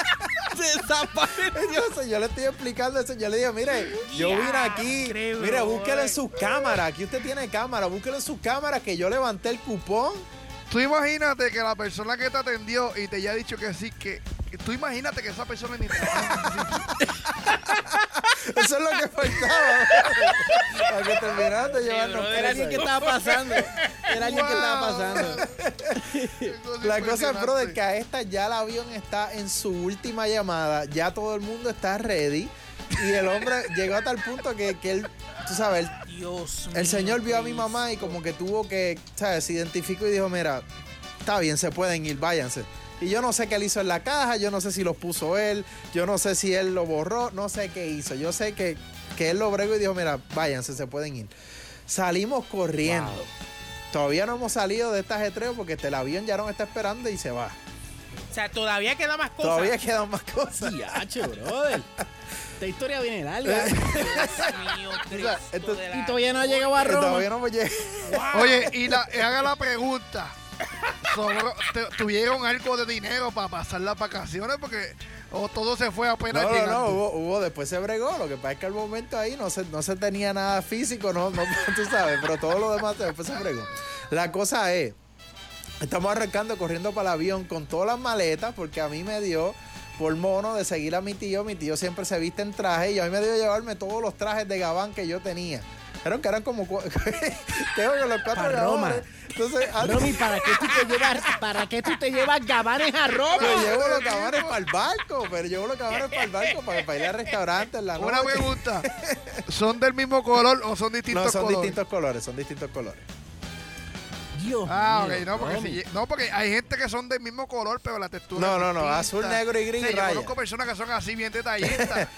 Desapareció. Entonces, yo le estoy explicando eso. Yo le digo, mire, yo vine aquí. Mire, búsquelo en sus cámaras. Aquí usted tiene cámara. Búsquelo en sus cámaras que yo levanté el cupón. Tú imagínate que la persona que te atendió y te haya dicho que sí, que, que tú imagínate que esa persona ni trabaja. Eso es lo que faltaba. Para que terminaran de llevarnos Era alguien que estaba pasando. Era alguien que estaba pasando. La cosa es, brother, que a esta ya el avión está en su última llamada. Ya todo el mundo está ready. Y el hombre llegó a tal punto que, que él, tú sabes, Dios El señor vio a mi mamá y como que tuvo que, ¿sabes? Se identificó y dijo, mira, está bien, se pueden ir, váyanse. Y yo no sé qué él hizo en la caja, yo no sé si los puso él, yo no sé si él lo borró, no sé qué hizo. Yo sé que, que él lo bregó y dijo, mira, váyanse, se pueden ir. Salimos corriendo. Wow. Todavía no hemos salido de este ajetreo porque este, el avión ya nos está esperando y se va. O sea, todavía queda más cosas. Todavía quedan más cosas. Diache, brother. Esta historia viene larga. Dios mío, Cristo entonces- de la- Y todavía no ha llegado a Roma. Todavía no llegado. Wow. Oye, y, la, y haga la pregunta. Sobró- te- ¿Tuvieron algo de dinero para pasar las vacaciones? Porque o todo se fue apenas No, no, llegando. no, hubo, hubo, después se bregó. Lo que pasa es que al momento ahí no se, no se tenía nada físico, no, no, tú sabes, pero todo lo demás después se bregó. La cosa es, estamos arrancando, corriendo para el avión con todas las maletas, porque a mí me dio por mono de seguir a mi tío. Mi tío siempre se viste en traje y a mí me dio llevarme todos los trajes de gabán que yo tenía. Eran que eran como tengo que los cuatro Pa' Roma. gabanes. Entonces, antes- Romy, ¿para qué tú te llevas, para qué tú te llevas gabanes a Roma? pero llevo los gabanes para el barco, pero llevo los gabanes para el barco para, para ir al restaurante en la noche. Una pregunta. ¿Son del mismo color o son distintos No, son colores? distintos colores, son distintos colores. Dios Ah, mío, ok, no porque, si- no, porque hay gente que son del mismo color, pero la textura. No, no, no, azul, negro y gris Sí, y yo raya. conozco personas que son así, bien detallistas.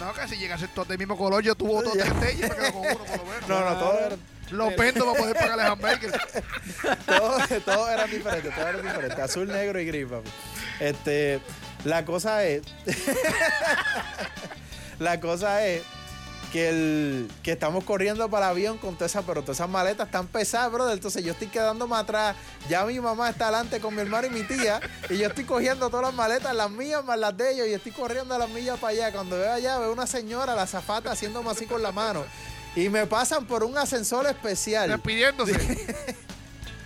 No, que si llega a ser todo del mismo color, yo tuve Ya. tres y me quedo con uno, por lo menos. No, no, todos eran, Los vendo para poder pagarle hamburgues. todos, todos eran diferentes, todos eran diferentes. Azul, negro y gris, papi. Este, la cosa es. la cosa es que, el, que estamos corriendo para el avión con todas esas, pero todas esas maletas están pesadas, brother. Entonces yo estoy quedándome atrás. Ya mi mamá está adelante con mi hermano y mi tía. Y yo estoy cogiendo todas las maletas, las mías más las de ellos. Y estoy corriendo a las millas para allá. Cuando veo allá, veo una señora, la zafata, haciéndome así con la mano. Y me pasan por un ascensor especial. Despidiéndose.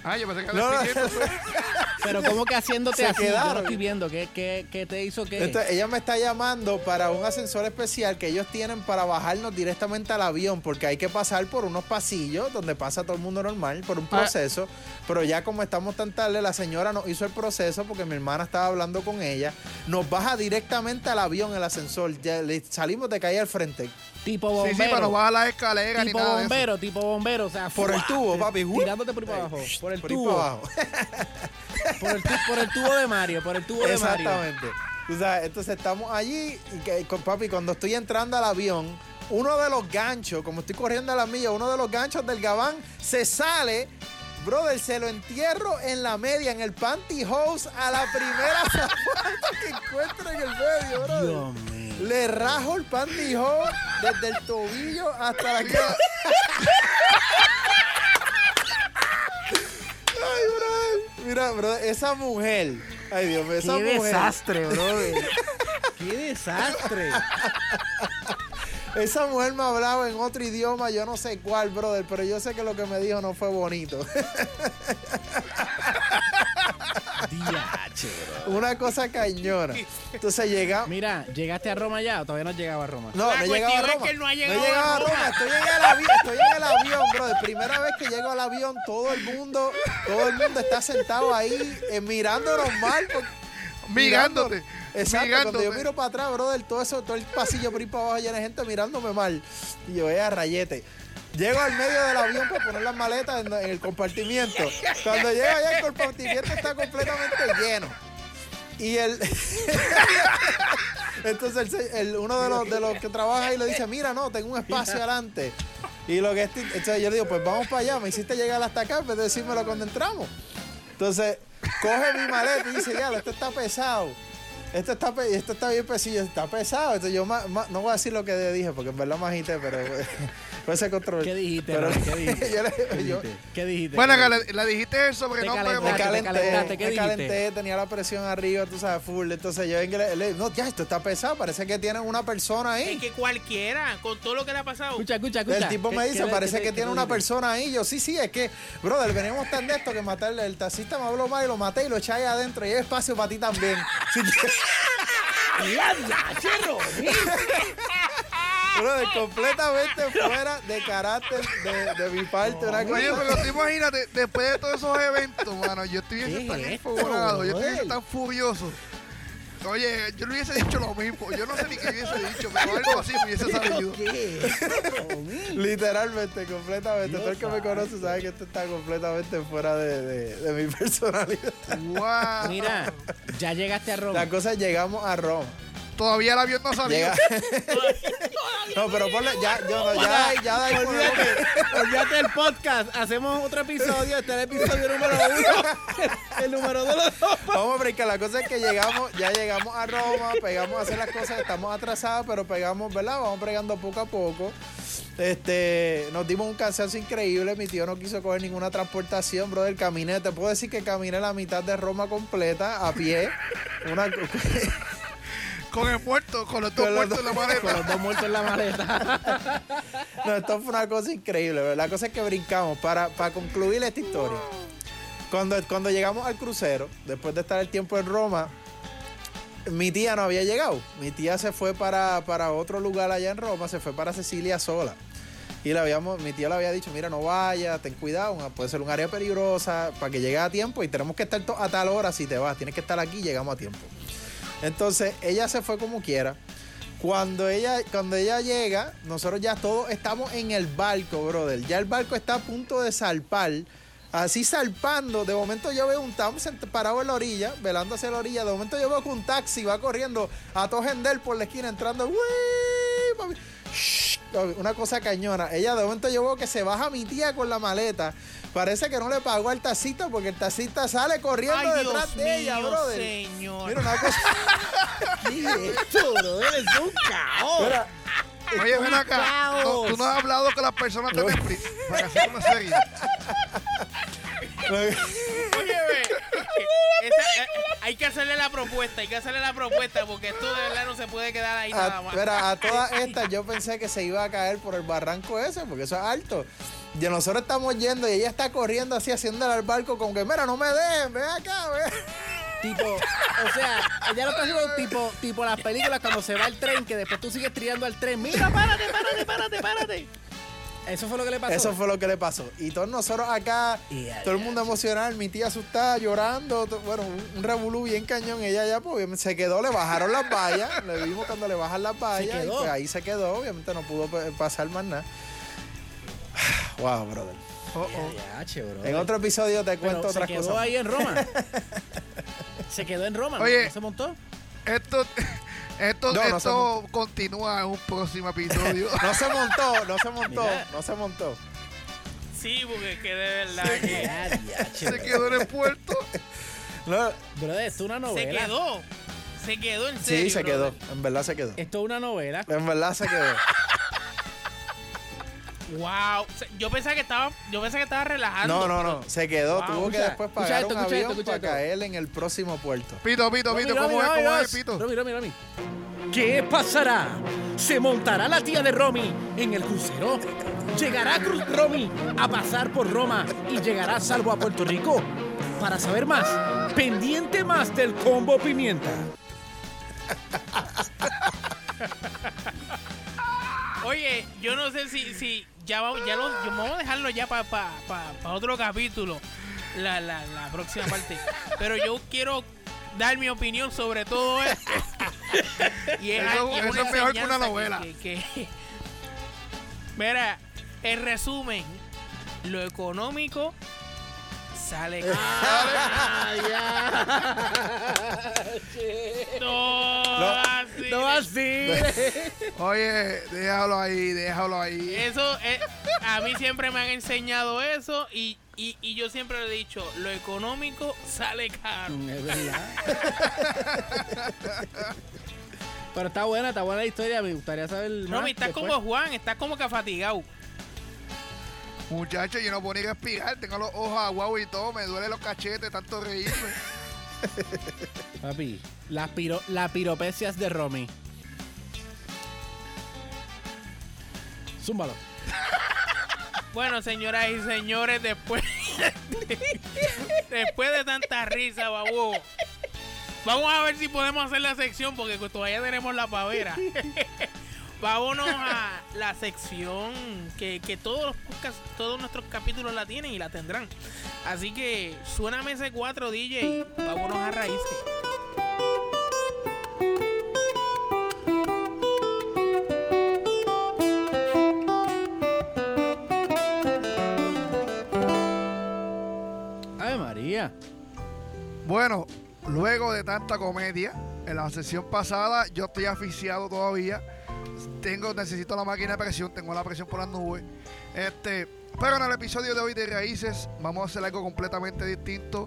Ay, yo pensé que no, despidiéndose. Pero ¿cómo que haciéndote Se así? Yo quedaron. no estoy viendo. ¿Qué, qué, qué te hizo qué? Entonces, ella me está llamando para un ascensor especial que ellos tienen para bajarnos directamente al avión, porque hay que pasar por unos pasillos donde pasa todo el mundo normal, por un Ah. proceso. Pero ya como estamos tan tarde, la señora nos hizo el proceso porque mi hermana estaba hablando con ella. Nos baja directamente al avión el ascensor. Ya le salimos de calle al frente. Tipo Sí, bombero. sí, pero no baja la escalera ni tipo nada de eso. bombero, tipo bombero. O sea, Por el tubo, papi. Tirándote por ahí para abajo. Por el Por tubo. para abajo. Por el, tu- por el tubo de Mario. Por el tubo de Mario. Exactamente. O sea, entonces estamos allí y que, con papi, cuando estoy entrando al avión, uno de los ganchos, como estoy corriendo a la milla, uno de los ganchos del gabán se sale. Brother, se lo entierro en la media, en el pantyhose, a la primera zapata que encuentro en el medio, brother. Dios mío. Le rajo el pantyhose desde el tobillo hasta la cara. Ay, brother. Mira, brother, esa mujer. Ay, Dios mío, esa Qué mujer. desastre, brother. Qué desastre. Esa mujer me hablaba en otro idioma, yo no sé cuál, brother, pero yo sé que lo que me dijo no fue bonito. Diache, bro. Una cosa cañona. Entonces llegamos. Mira, ¿llegaste a Roma ya o todavía no has llegado a Roma? No, La no he llegado a cuestión es Roma. que él no ha llegado he llegado a a Roma. Roma. Estoy en el avión, estoy en el avión, brother. Primera vez que llego al avión, todo el mundo, todo el mundo está sentado ahí eh, mirándonos mal. porque- Migándote. Exacto, cuando yo miro para atrás, brother, todo eso, todo el pasillo por ahí para abajo lleno de gente mirándome mal. Y yo, a rayete. Llego al medio del avión para poner las maletas en, en el compartimiento. Cuando llego allá, el compartimiento está completamente lleno. Y el. Entonces, el uno de los, de los que trabaja ahí le dice: Mira, no, tengo un espacio adelante. Y lo que es. Entonces yo le digo: Pues vamos para allá. Me hiciste llegar hasta acá de decírmelo cuando entramos. Entonces, coge mi maleta y dice: Ya, esto está pesado. Esto está, esto está bien pesillo, está pesado. Entonces yo ma- ma- no voy a decir lo que dije porque en verdad me agité, pero puede ser controversial. ¿Qué dijiste, Pero- dijiste? yo le- ¿Qué yo- dijiste? ¿Qué dijiste? Bueno, ¿Qué que dijiste? le, le dijiste el sobrenombre. Te me calentaste, calenté, calentaste, ¿qué me calenté, tenía la presión arriba, tú sabes, full. Entonces yo en inglés, le no, ya, esto está pesado, parece que tienen una persona Es ahí. que cualquiera, con todo lo que le ha pasado. Escucha, escucha, escucha. El tipo ¿Qué- me dice, parece qué que tiene qué una persona ahí. Yo, sí, sí, es que, brother, venimos tan de esto que matarle, el taxista me habló mal y lo maté y lo eché ahí adentro y hay espacio para ti también. Que, Diache, Ronnie. brother, completamente fuera de carácter de, de mi parte. Una Oye, pero tú imagínate, después de todos esos eventos, mano, yo estoy ¿Qué tan es esto, yo estoy tan furioso. Oye, yo le hubiese dicho lo mismo. Yo no sé ni qué hubiese dicho, pero algo así me hubiese salido. ¿Qué? Literalmente, completamente. Todo el que me conoce sabe que esto está completamente fuera de, de- de mi personalidad. Wow. Mira, ya llegaste a Roma. La cosa es llegamos a Roma. Todavía el avión no. Llega- no, pero ponle, ya, yo, no, ya, ya ahí por Olvídate, olvídate del podcast. Hacemos otro episodio. Este es el episodio número uno. El número dos. Vamos a brincar. La cosa es que llegamos, ya llegamos a Roma, pegamos a hacer las cosas, estamos atrasados, pero pegamos, ¿verdad? Vamos pregando poco a poco. Este, nos dimos un cansancio increíble. Mi tío no quiso coger ninguna transportación, brother. Caminé, te puedo decir que caminé la mitad de Roma completa a pie. Una, Con el muerto, con los dos Con los muertos en la Con maleta. los dos muertos en la maleta. No, esto fue una cosa increíble. La cosa es que brincamos. Para, para concluir esta historia, cuando, cuando llegamos al crucero, después de estar el tiempo en Roma, mi tía no había llegado. Mi tía se fue para, para otro lugar allá en Roma, se fue para Sicilia sola. Y le habíamos, mi tía le había dicho, mira, no vayas, ten cuidado, puede ser un área peligrosa, para que llegue a tiempo y tenemos que estar a tal hora si te vas, tienes que estar aquí, llegamos a tiempo. Entonces, ella se fue como quiera. Cuando ella, cuando ella llega, nosotros ya todos estamos en el barco, brother. Ya el barco está a punto de salpar. Así salpando, de momento yo veo un sent- parado en la orilla, velando hacia la orilla. De momento yo veo que un taxi va corriendo a Tojendel por la esquina, entrando. Papi, Una cosa cañona. Ella de momento yo veo que se baja mi tía con la maleta. Parece que no le pagó al taxista porque el taxista sale corriendo Ay, detrás Dios de ella, mío, brother. señor. Mira, una cosa. ¿Qué es esto, brother? Es un caos. Mira, Oye, ven acá. No, tú no has hablado con las personas de Netflix para hacer una serie. Oye, ve, esa- eh, hay que hacerle la propuesta, hay que hacerle la propuesta porque esto de verdad no se puede quedar ahí nada A, más. mira, a todas estas yo pensé que se iba a caer por el barranco ese, porque eso es alto. Y nosotros estamos yendo y ella está corriendo así, haciéndole al barco como que, mira, no me dejen, ven acá, ven. Tipo, o sea, ella lo está haciendo tipo, tipo las películas cuando se va el tren, que después tú sigues triando al tren. Mira, párate, párate, párate, párate. Eso fue lo que le pasó. Eso fue lo que le pasó. Y todos nosotros acá, todo el mundo emocional, mi tía asustada, llorando, bueno, un, un revolú bien cañón. Ella ya, pues, obviamente, se quedó, le bajaron las vallas, le vimos cuando le bajan las vallas, y quedó. pues ahí se quedó, obviamente no pudo pa- pasar más nada. Wow, brother. Oh, oh. Bro. En otro episodio te Pero cuento se otras quedó cosas. ahí en Roma. se quedó en Roma. Oye. ¿No se montó? Esto, Esto, No, no esto continúa en un próximo episodio. No se montó, no se montó, Mira. no se montó. Sí, porque es que de verdad que Ya, diache. Se quedó en el puerto. No, Brother, esto es una se novela. quedó. Se quedó en serio. sí, se quedó. En verdad se quedó. Esto es una novela. En verdad se quedó. Wow. Yo pensaba que estaba, yo pensaba que estaba relajando. No, no, no. Se quedó. Wow. Tuvo que Escucha, después escucha pagar esto, un escucha avión esto, escucha para esto. caer en el próximo puerto. Pito, pito, pito, Romy, ¿cómo es? Romy, ¿Cómo es, pito? Romy, Romy, Romy. ¿Qué pasará? ¿Se montará la tía de Romy en el crucero? ¿Llegará Cruz Romy a pasar por Roma y llegará salvo a Puerto Rico? Para saber más, pendiente más del combo pimienta. Oye, yo no sé si, si ya, va- ya lo, vamos a dejarlo ya para pa, pa- pa otro capítulo, la, la, la próxima parte. Pero yo quiero dar mi opinión sobre todo esto. Y es, Eso- y es eso es mejor que una novela. que- que- Mira, en resumen, lo económico sale caro. No, así No de- así. Oye, déjalo ahí, déjalo ahí. Eso, eh, a mí siempre me han enseñado eso y, y, y yo siempre le he dicho, lo económico sale caro. Es verdad. Pero está buena, está buena la historia. Me gustaría saber más. Romy, estás después. como Juan, estás como que fatigado. Muchachos, yo no puedo ni respirar. Tengo los ojos aguados y todo. Me duelen los cachetes, tanto reírme. Papi, las piro, las piropecias de Romy. Zúmbalo. Bueno, señoras y señores, después después de tanta risa, babu, vamos a ver si podemos hacer la sección porque todavía tenemos la pavera. Vámonos a la sección que, que todos los todos nuestros capítulos la tienen y la tendrán. Así que suéname ese 4 DJ, vámonos a raíces. Ave María. Bueno, luego de tanta comedia, en la sesión pasada yo estoy asfixiado todavía. Tengo, necesito la máquina de presión, tengo la presión por las nubes. Este, pero en el episodio de hoy de Raíces vamos a hacer algo completamente distinto.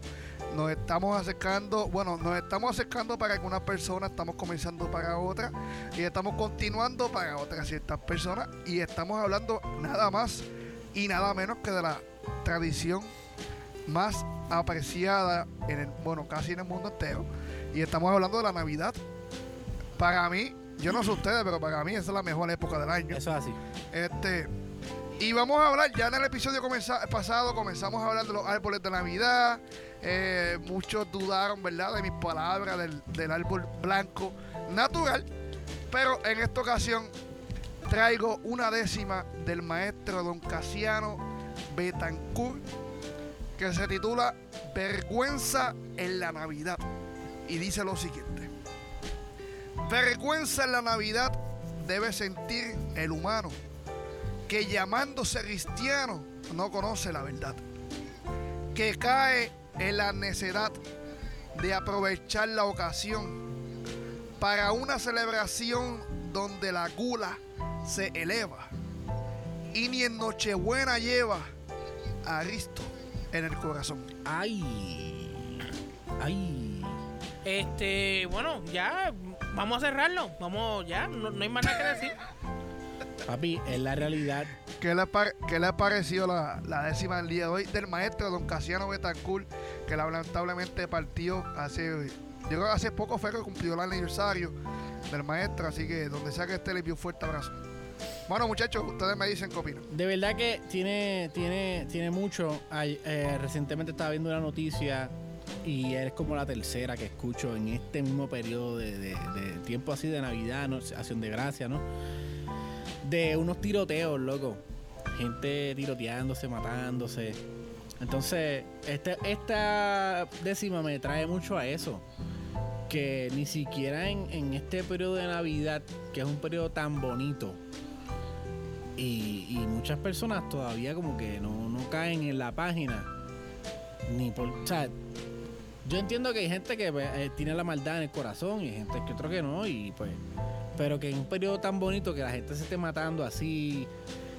Nos estamos acercando, bueno, nos estamos acercando para algunas personas, estamos comenzando para otras y estamos continuando para otras ciertas personas y estamos hablando nada más y nada menos que de la tradición más apreciada en el, bueno, casi en el mundo entero. Y estamos hablando de la Navidad. Para mí, yo no sé ustedes, pero para mí esa es la mejor época del año. Eso es así. Este, y vamos a hablar, ya en el episodio pasado comenzamos a hablar de los árboles de Navidad. Eh, muchos dudaron, ¿verdad?, de mis palabras del, del árbol blanco natural. Pero en esta ocasión traigo una décima del maestro don Casiano Betancourt que se titula Vergüenza en la Navidad. Y dice lo siguiente. Vergüenza en la Navidad debe sentir el humano que llamándose cristiano no conoce la verdad. Que cae en la necedad de aprovechar la ocasión para una celebración donde la gula se eleva y ni en Nochebuena lleva a Cristo en el corazón. Ay. Ay. Este, bueno, ya vamos a cerrarlo. Vamos, ya, no, no hay más nada que decir. Papi, es la realidad. ¿Qué le, par- qué le ha parecido la, la décima del día de hoy del maestro don Casiano Betancourt, que lamentablemente partió hace, yo creo que hace poco fue que cumplió el aniversario del maestro, así que donde sea que esté le envío un fuerte abrazo. Bueno muchachos, ustedes me dicen qué opinan. De verdad que tiene, tiene, tiene mucho. Ay, eh, recientemente estaba viendo una noticia y es como la tercera que escucho en este mismo periodo de, tiempo así de Navidad, ¿no? acción de gracia, ¿no? De unos tiroteos, loco. Gente tiroteándose, matándose. Entonces, este, esta décima me trae mucho a eso. Que ni siquiera en, este periodo de Navidad, que es un periodo tan bonito, y, muchas personas todavía como que no, caen en la página. Ni por. O Yo entiendo que hay gente que pues, eh, tiene la maldad en el corazón y hay gente que otro que no, y pues. Pero que en un periodo tan bonito que la gente se esté matando así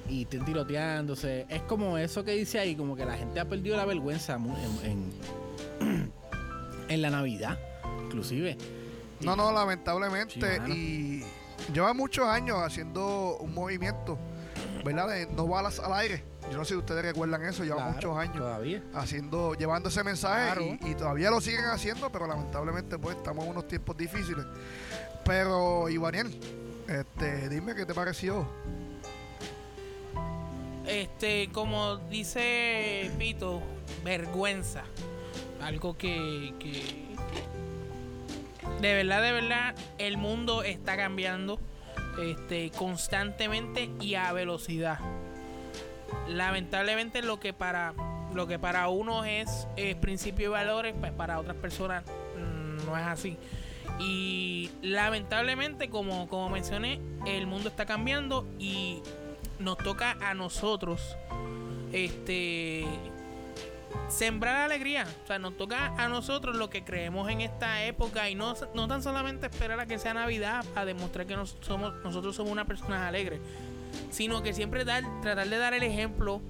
y estén tiroteándose, es como eso que dice ahí, como que la gente ha perdido la vergüenza en, en, en la Navidad, inclusive. No, no, lamentablemente. Sí, y lleva muchos años haciendo un movimiento, ¿verdad? De no balas al aire. Yo no sé si ustedes recuerdan eso, lleva Claro, muchos años Todavía. haciendo, llevando ese mensaje Claro. y, y todavía lo siguen haciendo, pero lamentablemente pues estamos en unos tiempos difíciles. Pero, Ivaniel, este, dime qué te pareció. Este, como dice Pito, vergüenza. Algo que, que de verdad, de verdad, el mundo está cambiando este, constantemente y a velocidad. Lamentablemente lo que para lo que para unos es, principio y valores, pues para otras personas mm, no es así. Y lamentablemente, como, como mencioné, el mundo está cambiando y nos toca a nosotros este sembrar alegría. O sea, nos toca a nosotros lo que creemos en esta época y no, no tan solamente esperar a que sea Navidad para demostrar que nosotros somos una persona alegre, sino que siempre dar, tratar de dar el ejemplo,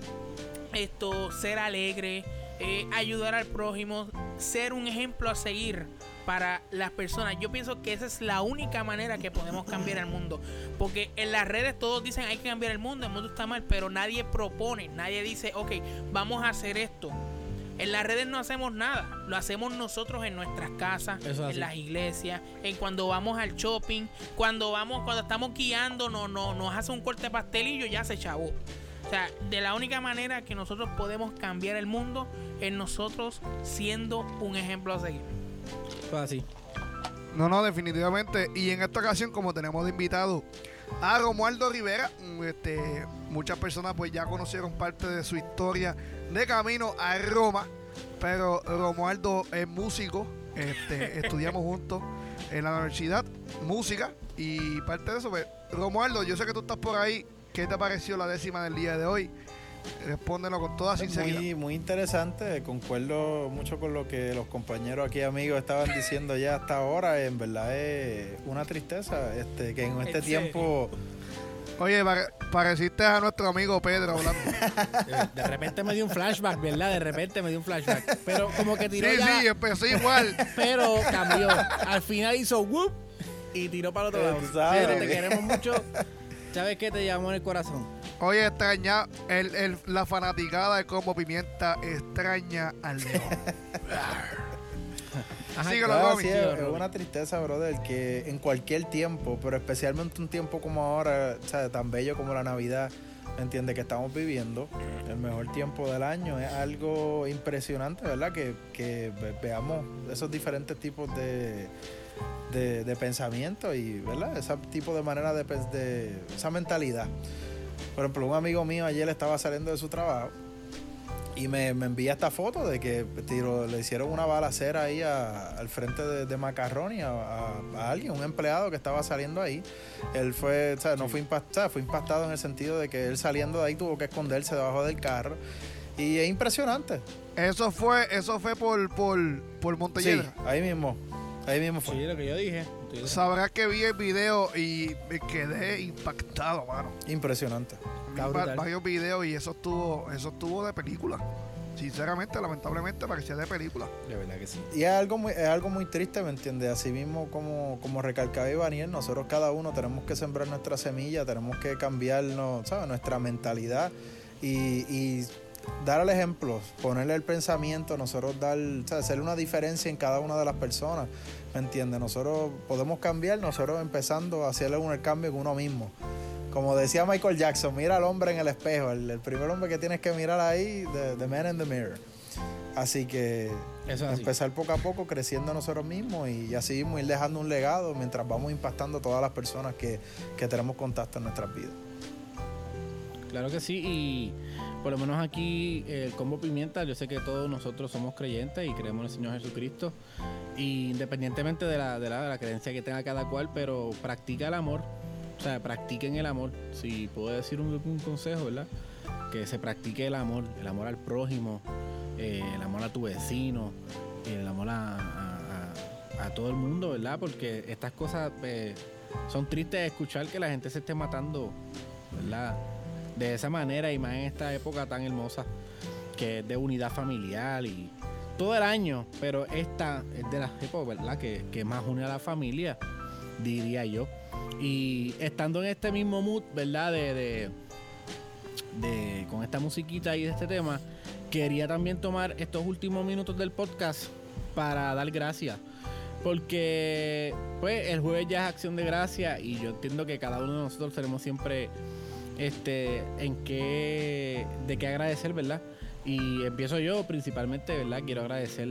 esto, ser alegre, eh, ayudar al prójimo, ser un ejemplo a seguir para las personas. Yo pienso que esa es la única manera que podemos cambiar el mundo. Porque en las redes todos dicen hay que cambiar el mundo, el mundo está mal, pero nadie propone, nadie dice, ok, vamos a hacer esto. En las redes no hacemos nada, lo hacemos nosotros en nuestras casas, en las iglesias, en cuando vamos al shopping, cuando vamos, cuando estamos guiando, no, no, nos hace un corte de pastelillo, ya se chavó. O sea, de la única manera que nosotros podemos cambiar el mundo es nosotros siendo un ejemplo a seguir. Fue así. No, no, definitivamente. Y en esta ocasión, como tenemos de invitado a Romualdo Rivera, mm, este, muchas personas pues ya conocieron parte de su historia de camino a Roma, pero Romualdo es músico, este, estudiamos juntos en la universidad, música, y parte de eso, pues, Romualdo, yo sé que tú estás por ahí, ¿qué te pareció la décima del día de hoy? Respóndelo con toda sinceridad. Muy, muy interesante, concuerdo mucho con lo que los compañeros aquí amigos estaban diciendo ya hasta ahora, en verdad es una tristeza este que en este tiempo Oye, pare- pareciste a nuestro amigo Pedro hablando. Eh, De repente me dio un flashback, ¿verdad? De repente me dio un flashback. Pero como que Sí, tiró ya, sí, empezó igual. pero cambió. Al final hizo whoop y tiró para el otro lado. sabes. Pero te queremos mucho. ¿Sabes qué? Te llamó en el corazón. Oye, extraña, el, el- la fanaticada de Como Pimienta extraña al león. Ajá, Síguelo, Romy. sí, es, es una tristeza, brother, que en cualquier tiempo, pero especialmente un tiempo como ahora, o sea, tan bello como la Navidad, ¿me entiendes? Que estamos viviendo, el mejor tiempo del año, es algo impresionante, ¿verdad? Que, que ve- veamos esos diferentes tipos de, de, de pensamiento y, ¿verdad? Ese tipo de manera de, pens- de esa mentalidad. Por ejemplo, un amigo mío ayer estaba saliendo de su trabajo y me, me envía esta foto de que tiro, le hicieron una balacera ahí a- al frente de, de Macarroni a, a- a alguien, un empleado que estaba saliendo ahí. Él fue, o sea, no fue impactado, fue impactado en el sentido de que él saliendo de ahí tuvo que esconderse debajo del carro. Y es impresionante. Eso fue, eso fue por, por, por Sí, Montelledra. ahí mismo. Ahí mismo fue. Sí, lo que yo dije. Sabrás que vi el video y me quedé impactado, mano. Impresionante. Vi va- varios videos y eso estuvo, eso estuvo de película. Sinceramente, lamentablemente, parecía de película. De verdad que sí. Y es algo muy, es algo muy triste, ¿me entiendes? Así mismo como, como recalcaba Ivaniel, nosotros cada uno tenemos que sembrar nuestra semilla, tenemos que cambiarnos, ¿sabes? Nuestra mentalidad y, y dar el ejemplo, ponerle el pensamiento, nosotros dar, ¿sabes? hacer una diferencia en cada una de las personas, ¿me entiendes? Nosotros podemos cambiar, nosotros empezando a hacerle un cambio con uno mismo. Como decía Michael Jackson, mira al hombre en el espejo, el, el primer hombre que tienes que mirar ahí, the, the man in the mirror. Así que Eso es así. empezar poco a poco creciendo nosotros mismos y así mismo ir dejando un legado mientras vamos impactando a todas las personas que, que tenemos contacto en nuestras vidas. Claro que sí, y por lo menos aquí eh, el Combo Pimienta, yo sé que todos nosotros somos creyentes y creemos en el Señor Jesucristo, y independientemente de la, de la, de la creencia que tenga cada cual, pero practica el amor, o sea, practiquen el amor. Si puedo decir un, consejo, ¿verdad? Que se practique el amor, el amor al prójimo, eh, el amor a tu vecino, el amor a todo el mundo, ¿verdad? Porque estas cosas eh, son tristes de escuchar que la gente se esté matando, ¿verdad? De esa manera y más en esta época tan hermosa que es de unidad familiar y todo el año, pero esta es de las épocas, ¿verdad? Que, que más une a la familia, diría yo. Y estando en este mismo mood, ¿verdad? De, de, con esta musiquita y de este tema, quería también tomar estos últimos minutos del podcast para dar gracias. Porque pues el jueves ya es acción de gracia y yo entiendo que cada uno de nosotros tenemos siempre este en qué de qué agradecer, ¿verdad? Y empiezo yo principalmente, ¿verdad? Quiero agradecer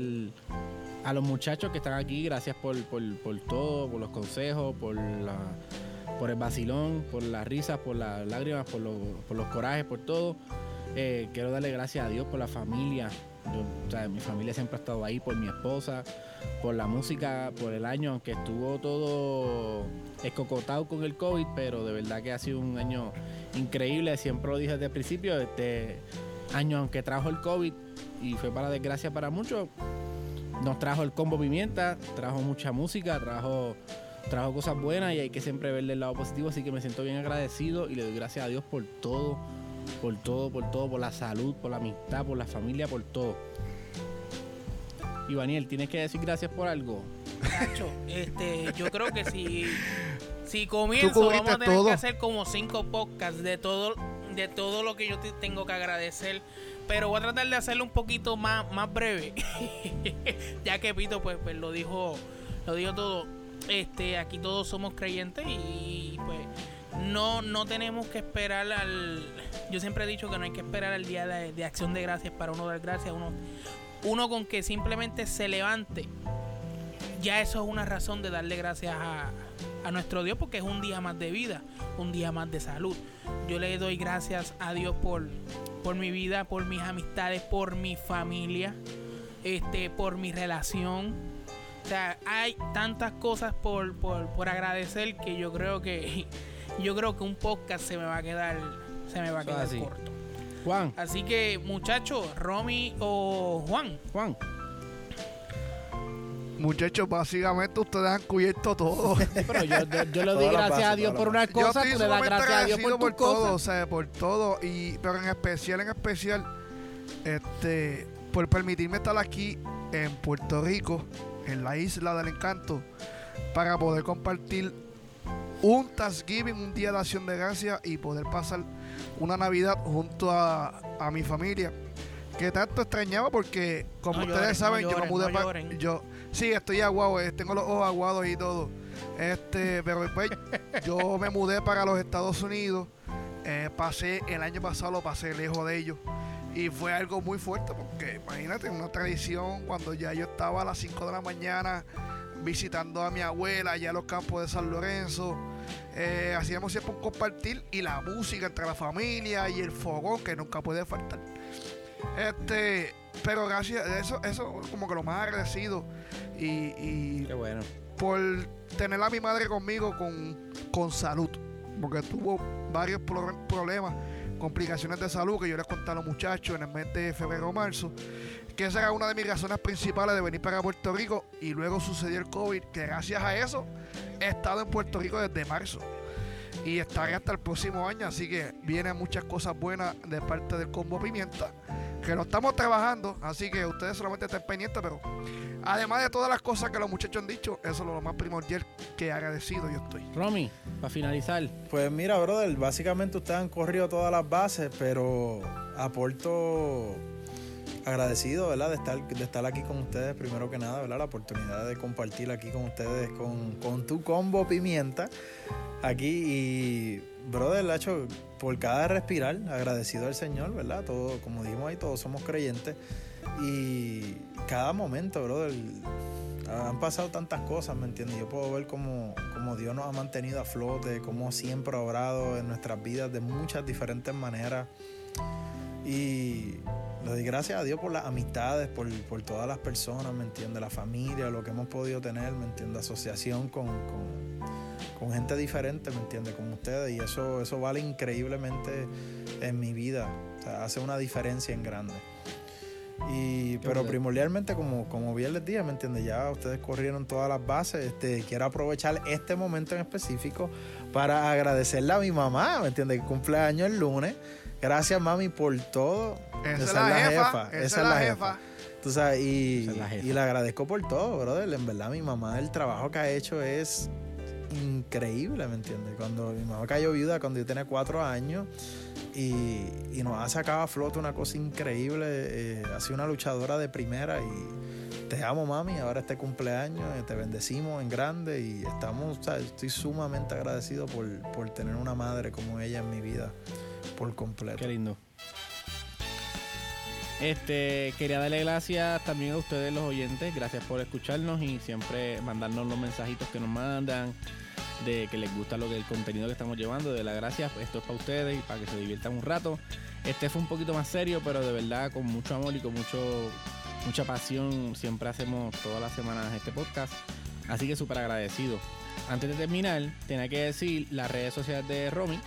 a los muchachos que están aquí, gracias por, por, todo, por los consejos, por la por el vacilón, por las risas, por las lágrimas, por los, por los corajes, por todo. Eh, quiero darle gracias a Dios por la familia. Mi familia siempre ha estado ahí, por mi esposa, por la música, por el año, aunque estuvo todo escocotado con el COVID, pero de verdad que ha sido un año increíble. Siempre lo dije desde el principio, este año, aunque trajo el COVID y fue para desgracia para muchos, nos trajo el combo pimienta, trajo mucha música, trajo trajo cosas buenas y hay que siempre verle el lado positivo, así que me siento bien agradecido y le doy gracias a Dios por todo, por todo, por todo, por la salud, por la amistad, por la familia, por todo. Y Daniel, ¿tienes que decir gracias por algo? Nacho, este, yo creo que si, si comienzo, vamos a tener todo. que hacer como cinco podcasts de todo, de todo lo que yo te tengo que agradecer. Pero voy a tratar de hacerlo un poquito más, más breve. ya que Pito pues, pues lo dijo, lo dijo todo. Este, aquí todos somos creyentes y pues no, no tenemos que esperar al. Yo siempre he dicho que no hay que esperar al día de, acción de gracias para uno dar gracias. Uno, uno con que simplemente se levante ya eso es una razón de darle gracias a, a nuestro Dios porque es un día más de vida, un día más de salud. Yo le doy gracias a Dios por, por mi vida, por mis amistades, por mi familia, este, por mi relación. O sea, hay tantas cosas por, por, por agradecer que yo creo que yo creo que un podcast se me va a quedar se me va a Eso quedar así. corto. Juan, Así que muchachos, Romy o Juan, Juan, Muchachos, básicamente ustedes han cubierto todo. pero yo, yo, yo le doy gracias a Dios por una cosa, tú le das gracias a Dios por tus por todo, o cosas. sea, por todo. Y, pero en especial, en especial, este, por permitirme estar aquí en Puerto Rico, en la isla del encanto, para poder compartir un Thanksgiving, un día de acción de gracias y poder pasar una Navidad junto a, a mi familia. Que tanto extrañaba porque, como No ustedes lloren, saben, no yo me lloren, mudé no pa- lloren. Yo, sí, estoy aguado, eh, tengo los ojos aguados y todo. Este, pero después yo me mudé para los Estados Unidos. eh, pasé el año pasado, lo pasé lejos de ellos. Y fue algo muy fuerte porque imagínate, una tradición cuando ya yo estaba a las 5 de la mañana visitando a mi abuela allá en los campos de San Lorenzo. Eh, hacíamos siempre un compartir y la música entre la familia y el fogón que nunca puede faltar. Este, pero gracias, eso, eso como que lo más agradecido. Y, y Qué bueno. por tener a mi madre conmigo con, con salud, porque tuvo varios pro- problemas, complicaciones de salud que yo les conté a los muchachos en el mes de febrero o marzo, que esa era una de mis razones principales de venir para Puerto Rico y luego sucedió el COVID, que gracias a eso he estado en Puerto Rico desde marzo y estaré hasta el próximo año, así que vienen muchas cosas buenas de parte del Combo Pimienta, que lo estamos trabajando, así que ustedes solamente estén pendientes, pero además de todas las cosas que los muchachos han dicho, eso es lo más primordial que agradecido yo estoy. Romy, para finalizar, Pues mira, brother, básicamente ustedes han corrido todas las bases, pero aporto agradecido, ¿verdad? De estar, de estar aquí con ustedes, primero que nada, ¿verdad? La oportunidad de compartir aquí con ustedes, con, con tu combo pimienta, aquí y, brother, Lacho, por cada respirar, agradecido al Señor, ¿verdad? Todo, como dijimos ahí, todos somos creyentes y cada momento, brother, han pasado tantas cosas, ¿me entiendes? Yo puedo ver cómo, cómo Dios nos ha mantenido a flote, cómo siempre ha obrado en nuestras vidas de muchas diferentes maneras. Y le doy gracias a Dios por las amistades, por, por todas las personas, ¿me entiendes? La familia, lo que hemos podido tener, ¿me entiendes? Asociación con, con, con gente diferente, ¿me entiendes? Como ustedes. Y eso, eso vale increíblemente en mi vida. O sea, hace una diferencia en grande. Y, pero primordialmente, como, como bien les dije, ¿me entiendes? Ya ustedes corrieron todas las bases. Este, quiero aprovechar este momento en específico para agradecerle a mi mamá, ¿me entiendes? Que cumple años el lunes. Gracias, mami, por todo. Esa es la jefa. Esa es la jefa. Tú sabes, y, es la jefa. y le agradezco por todo, brother. En verdad, mi mamá, el trabajo que ha hecho es increíble, ¿me entiendes? Cuando mi mamá cayó viuda cuando yo tenía cuatro años y, y nos ha sacado a flote una cosa increíble. eh, ha sido una luchadora de primera y te amo, mami. Ahora este cumpleaños, eh, te bendecimos en grande y estamos, o sea, estoy sumamente agradecido por, por tener una madre como ella en mi vida por completo. Qué lindo. Este, quería darle gracias también a ustedes los oyentes, gracias por escucharnos y siempre mandarnos los mensajitos que nos mandan de que les gusta lo que el contenido que estamos llevando, de la gracias, esto es para ustedes y para que se diviertan un rato. Este fue un poquito más serio, pero de verdad con mucho amor y con mucho mucha pasión siempre hacemos todas las semanas este podcast, así que súper agradecido. Antes de terminar, tenía que decir las redes sociales de Romy.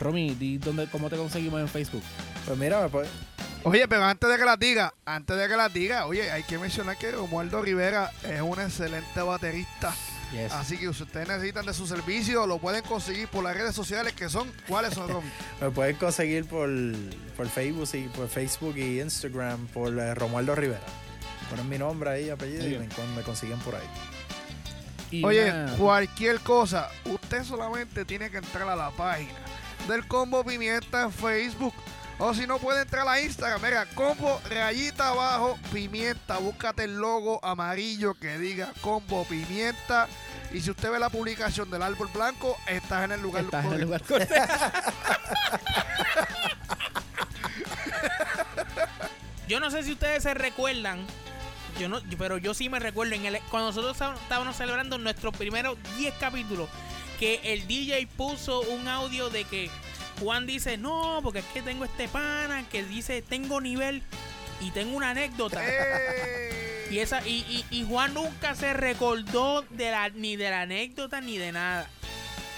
Romy, di dónde, cómo te conseguimos en Facebook. Pues mira, me puede- Oye, pero antes de que la diga, antes de que la diga, oye, hay que mencionar que Romualdo Rivera es un excelente baterista. Yes. Así que si ustedes necesitan de su servicio, lo pueden conseguir por las redes sociales que son, ¿cuáles son, Romy? Me pueden conseguir por, por Facebook y por Facebook y Instagram por eh, Romualdo Rivera. Ponen mi nombre ahí, apellido y me, consiguen por ahí. Y Oye, cualquier cosa, usted solamente tiene que entrar a la página del Combo Pimienta en Facebook. O si no puede entrar a Instagram, mira, combo rayita abajo, pimienta, búscate el logo amarillo que diga combo pimienta. Y si usted ve la publicación del árbol blanco, estás en el lugar estás en el correcto. lugar correcto. Yo no sé si ustedes se recuerdan, yo no, pero yo sí me recuerdo en el, cuando nosotros estábamos- estábamos celebrando nuestros primeros 10 capítulos, que el DJ puso un audio de que Juan dice, no, porque es que tengo este pana que dice, tengo nivel y tengo una anécdota. ¡Ey! Y esa y, y- y Juan nunca se recordó de la, ni de la anécdota ni de nada.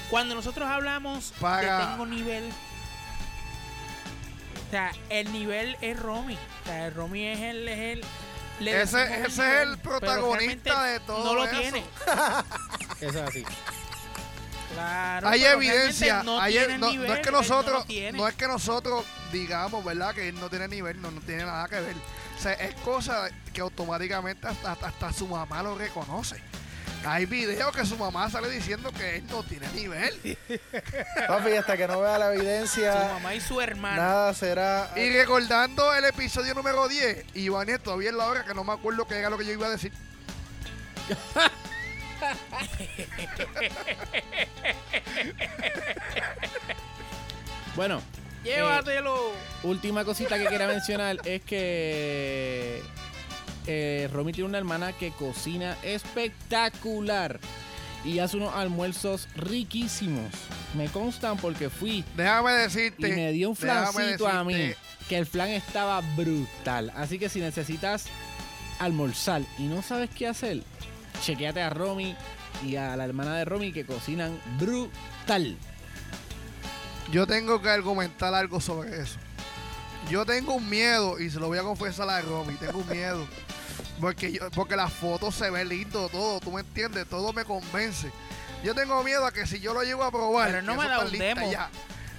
Cuando nosotros hablamos Para- de tengo nivel, o sea, el nivel es Romy. O sea, el Romy es el... Es el le Ese- ese es nivel, el protagonista de todo No lo eso. tiene. Eso es así. Claro, hay evidencia, realmente no, hay- es que no nosotros, no es que nosotros digamos, ¿verdad? Que él no tiene nivel, no, no tiene nada que ver. O sea, es cosa que automáticamente hasta, hasta, hasta su mamá lo reconoce. Hay videos que su mamá sale diciendo que él no tiene nivel. Papi, hasta que no vea la Su evidencia, mamá y su hermana. nada será. Y recordando el episodio número 10, Iván todavía es la hora que no me acuerdo qué era lo que yo iba a decir. Bueno, Llévatelo. última cosita que quería mencionar es que eh, Romy tiene una hermana que cocina espectacular y hace unos almuerzos riquísimos. Me constan porque fui Déjame y decirte. me dio un flancito a mí que el flan estaba brutal. Así que si necesitas almorzar y no sabes qué hacer, chequeate a Romy y a la hermana de Romy que cocinan brutal. Yo tengo que argumentar algo sobre eso. Yo tengo un miedo, y se lo voy a confesar a Romy, tengo un miedo. Porque, yo, porque las fotos se ve lindo todo, tú me entiendes, todo me convence. Yo tengo miedo a que si yo lo llego a probar, Pero no que me ya,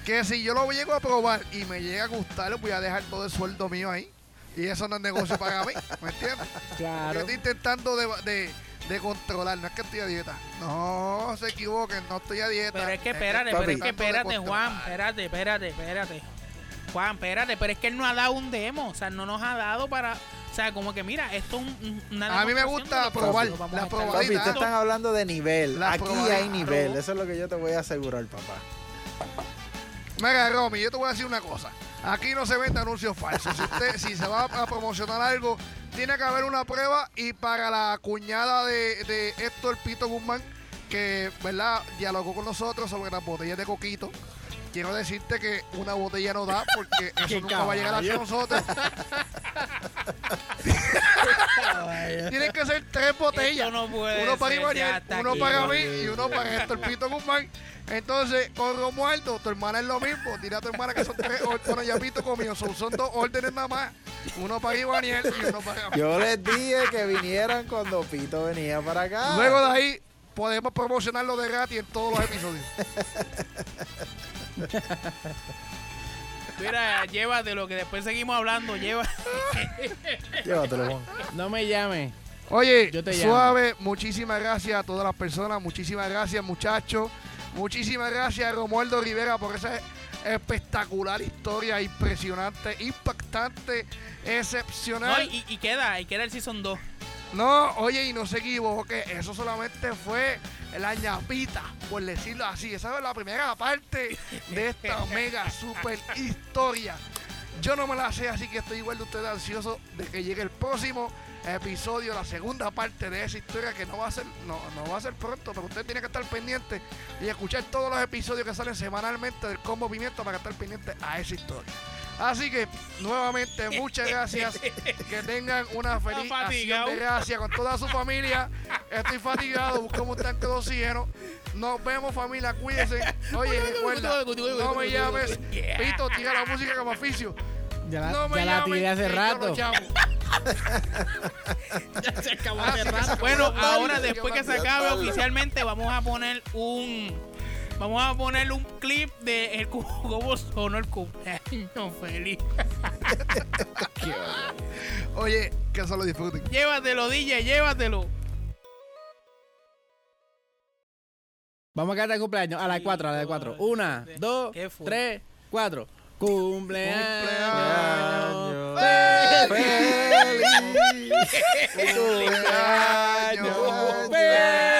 que si yo lo llego a probar y me llega a gustar, voy a dejar todo el sueldo mío ahí. Y eso no es negocio para mí, ¿me entiendes? Yo Claro. estoy intentando de, de, de controlar, no es que estoy a dieta. No se equivoquen, no estoy a dieta. Pero es que Es espérate, pero es que espérate, Juan, espérate, espérate, espérate. Juan, espérate, pero es que él no ha dado un demo, o sea, no nos ha dado para, o sea, como que mira, esto es un- un- una A mí me gusta probar nosotros vamos la a estar probadita. Papi, te dando. están hablando de nivel. La Aquí hay nivel. Eso es lo que yo te voy a asegurar, papá. Mira, Romy, yo te voy a decir una cosa. Aquí no se vende anuncios falsos. Si, usted, si se va a promocionar algo, tiene que haber una prueba. Y para la cuñada de, de Héctor Pito Guzmán, que ¿verdad? dialogó con nosotros sobre las botellas de coquito, quiero decirte que una botella no da porque eso ¡Qué nunca va a llegar hacia nosotros. Tienen que ser tres botellas. Esto no puede uno para está uno aquí, para mí y uno para Héctor Pito Guzmán. Entonces, con Romualdo, tu hermana es lo mismo. Dile a tu hermana que son tres órdenes. Bueno, ya visto conmigo, son, son dos órdenes nada más. Uno para Ivaniel y uno para Yo les dije que vinieran cuando Pito venía para acá. Luego de ahí, podemos promocionarlo de gratis en todos los episodios. Mira, llévatelo, que después seguimos hablando. Lleva. Llévatelo, Juan. No me llame. Oye, Yo te llamo. suave, muchísimas gracias a todas las personas, muchísimas gracias muchachos, muchísimas gracias Romualdo Rivera por esa espectacular historia, impresionante, impactante, No, excepcional. y, y queda, y queda el Season 2. No, oye, y no se equivoque, eso solamente fue la ñapita, por decirlo así. Esa es la primera parte de esta mega super historia. Yo no me la sé, así que estoy igual de ustedes ansioso de que llegue el próximo episodio, la segunda parte de esa historia que no va a ser, no, no va a ser pronto, pero usted tiene que estar pendiente y escuchar todos los episodios que salen semanalmente del Combo Pimiento para estar pendiente a esa historia. Así que, nuevamente, muchas gracias. Que tengan una feliz de gracias con toda su familia. Estoy fatigado, buscamos un tanque de oxígeno. Nos vemos, familia, cuídense. Oye, recuerda, no me llames. Pito, tira la música como oficio. Ya la, No me ya la llames, tiré hace rato. Ya se acabó Ah, hace rato. Bueno, tarde, ahora después que se acabe oficialmente, vamos a poner un. Vamos a poner un clip de el cómo sonó el cumpleaños feliz. Oye, que se lo disfruten. Llévatelo, DJ, llévatelo. Vamos a cantar el cumpleaños. A las 4, a las 4. Una, dos, tres, cuatro. Cumpleaños. ¡Feliz! ¡Feliz! ¡Cumpleaños! ¡Feliz!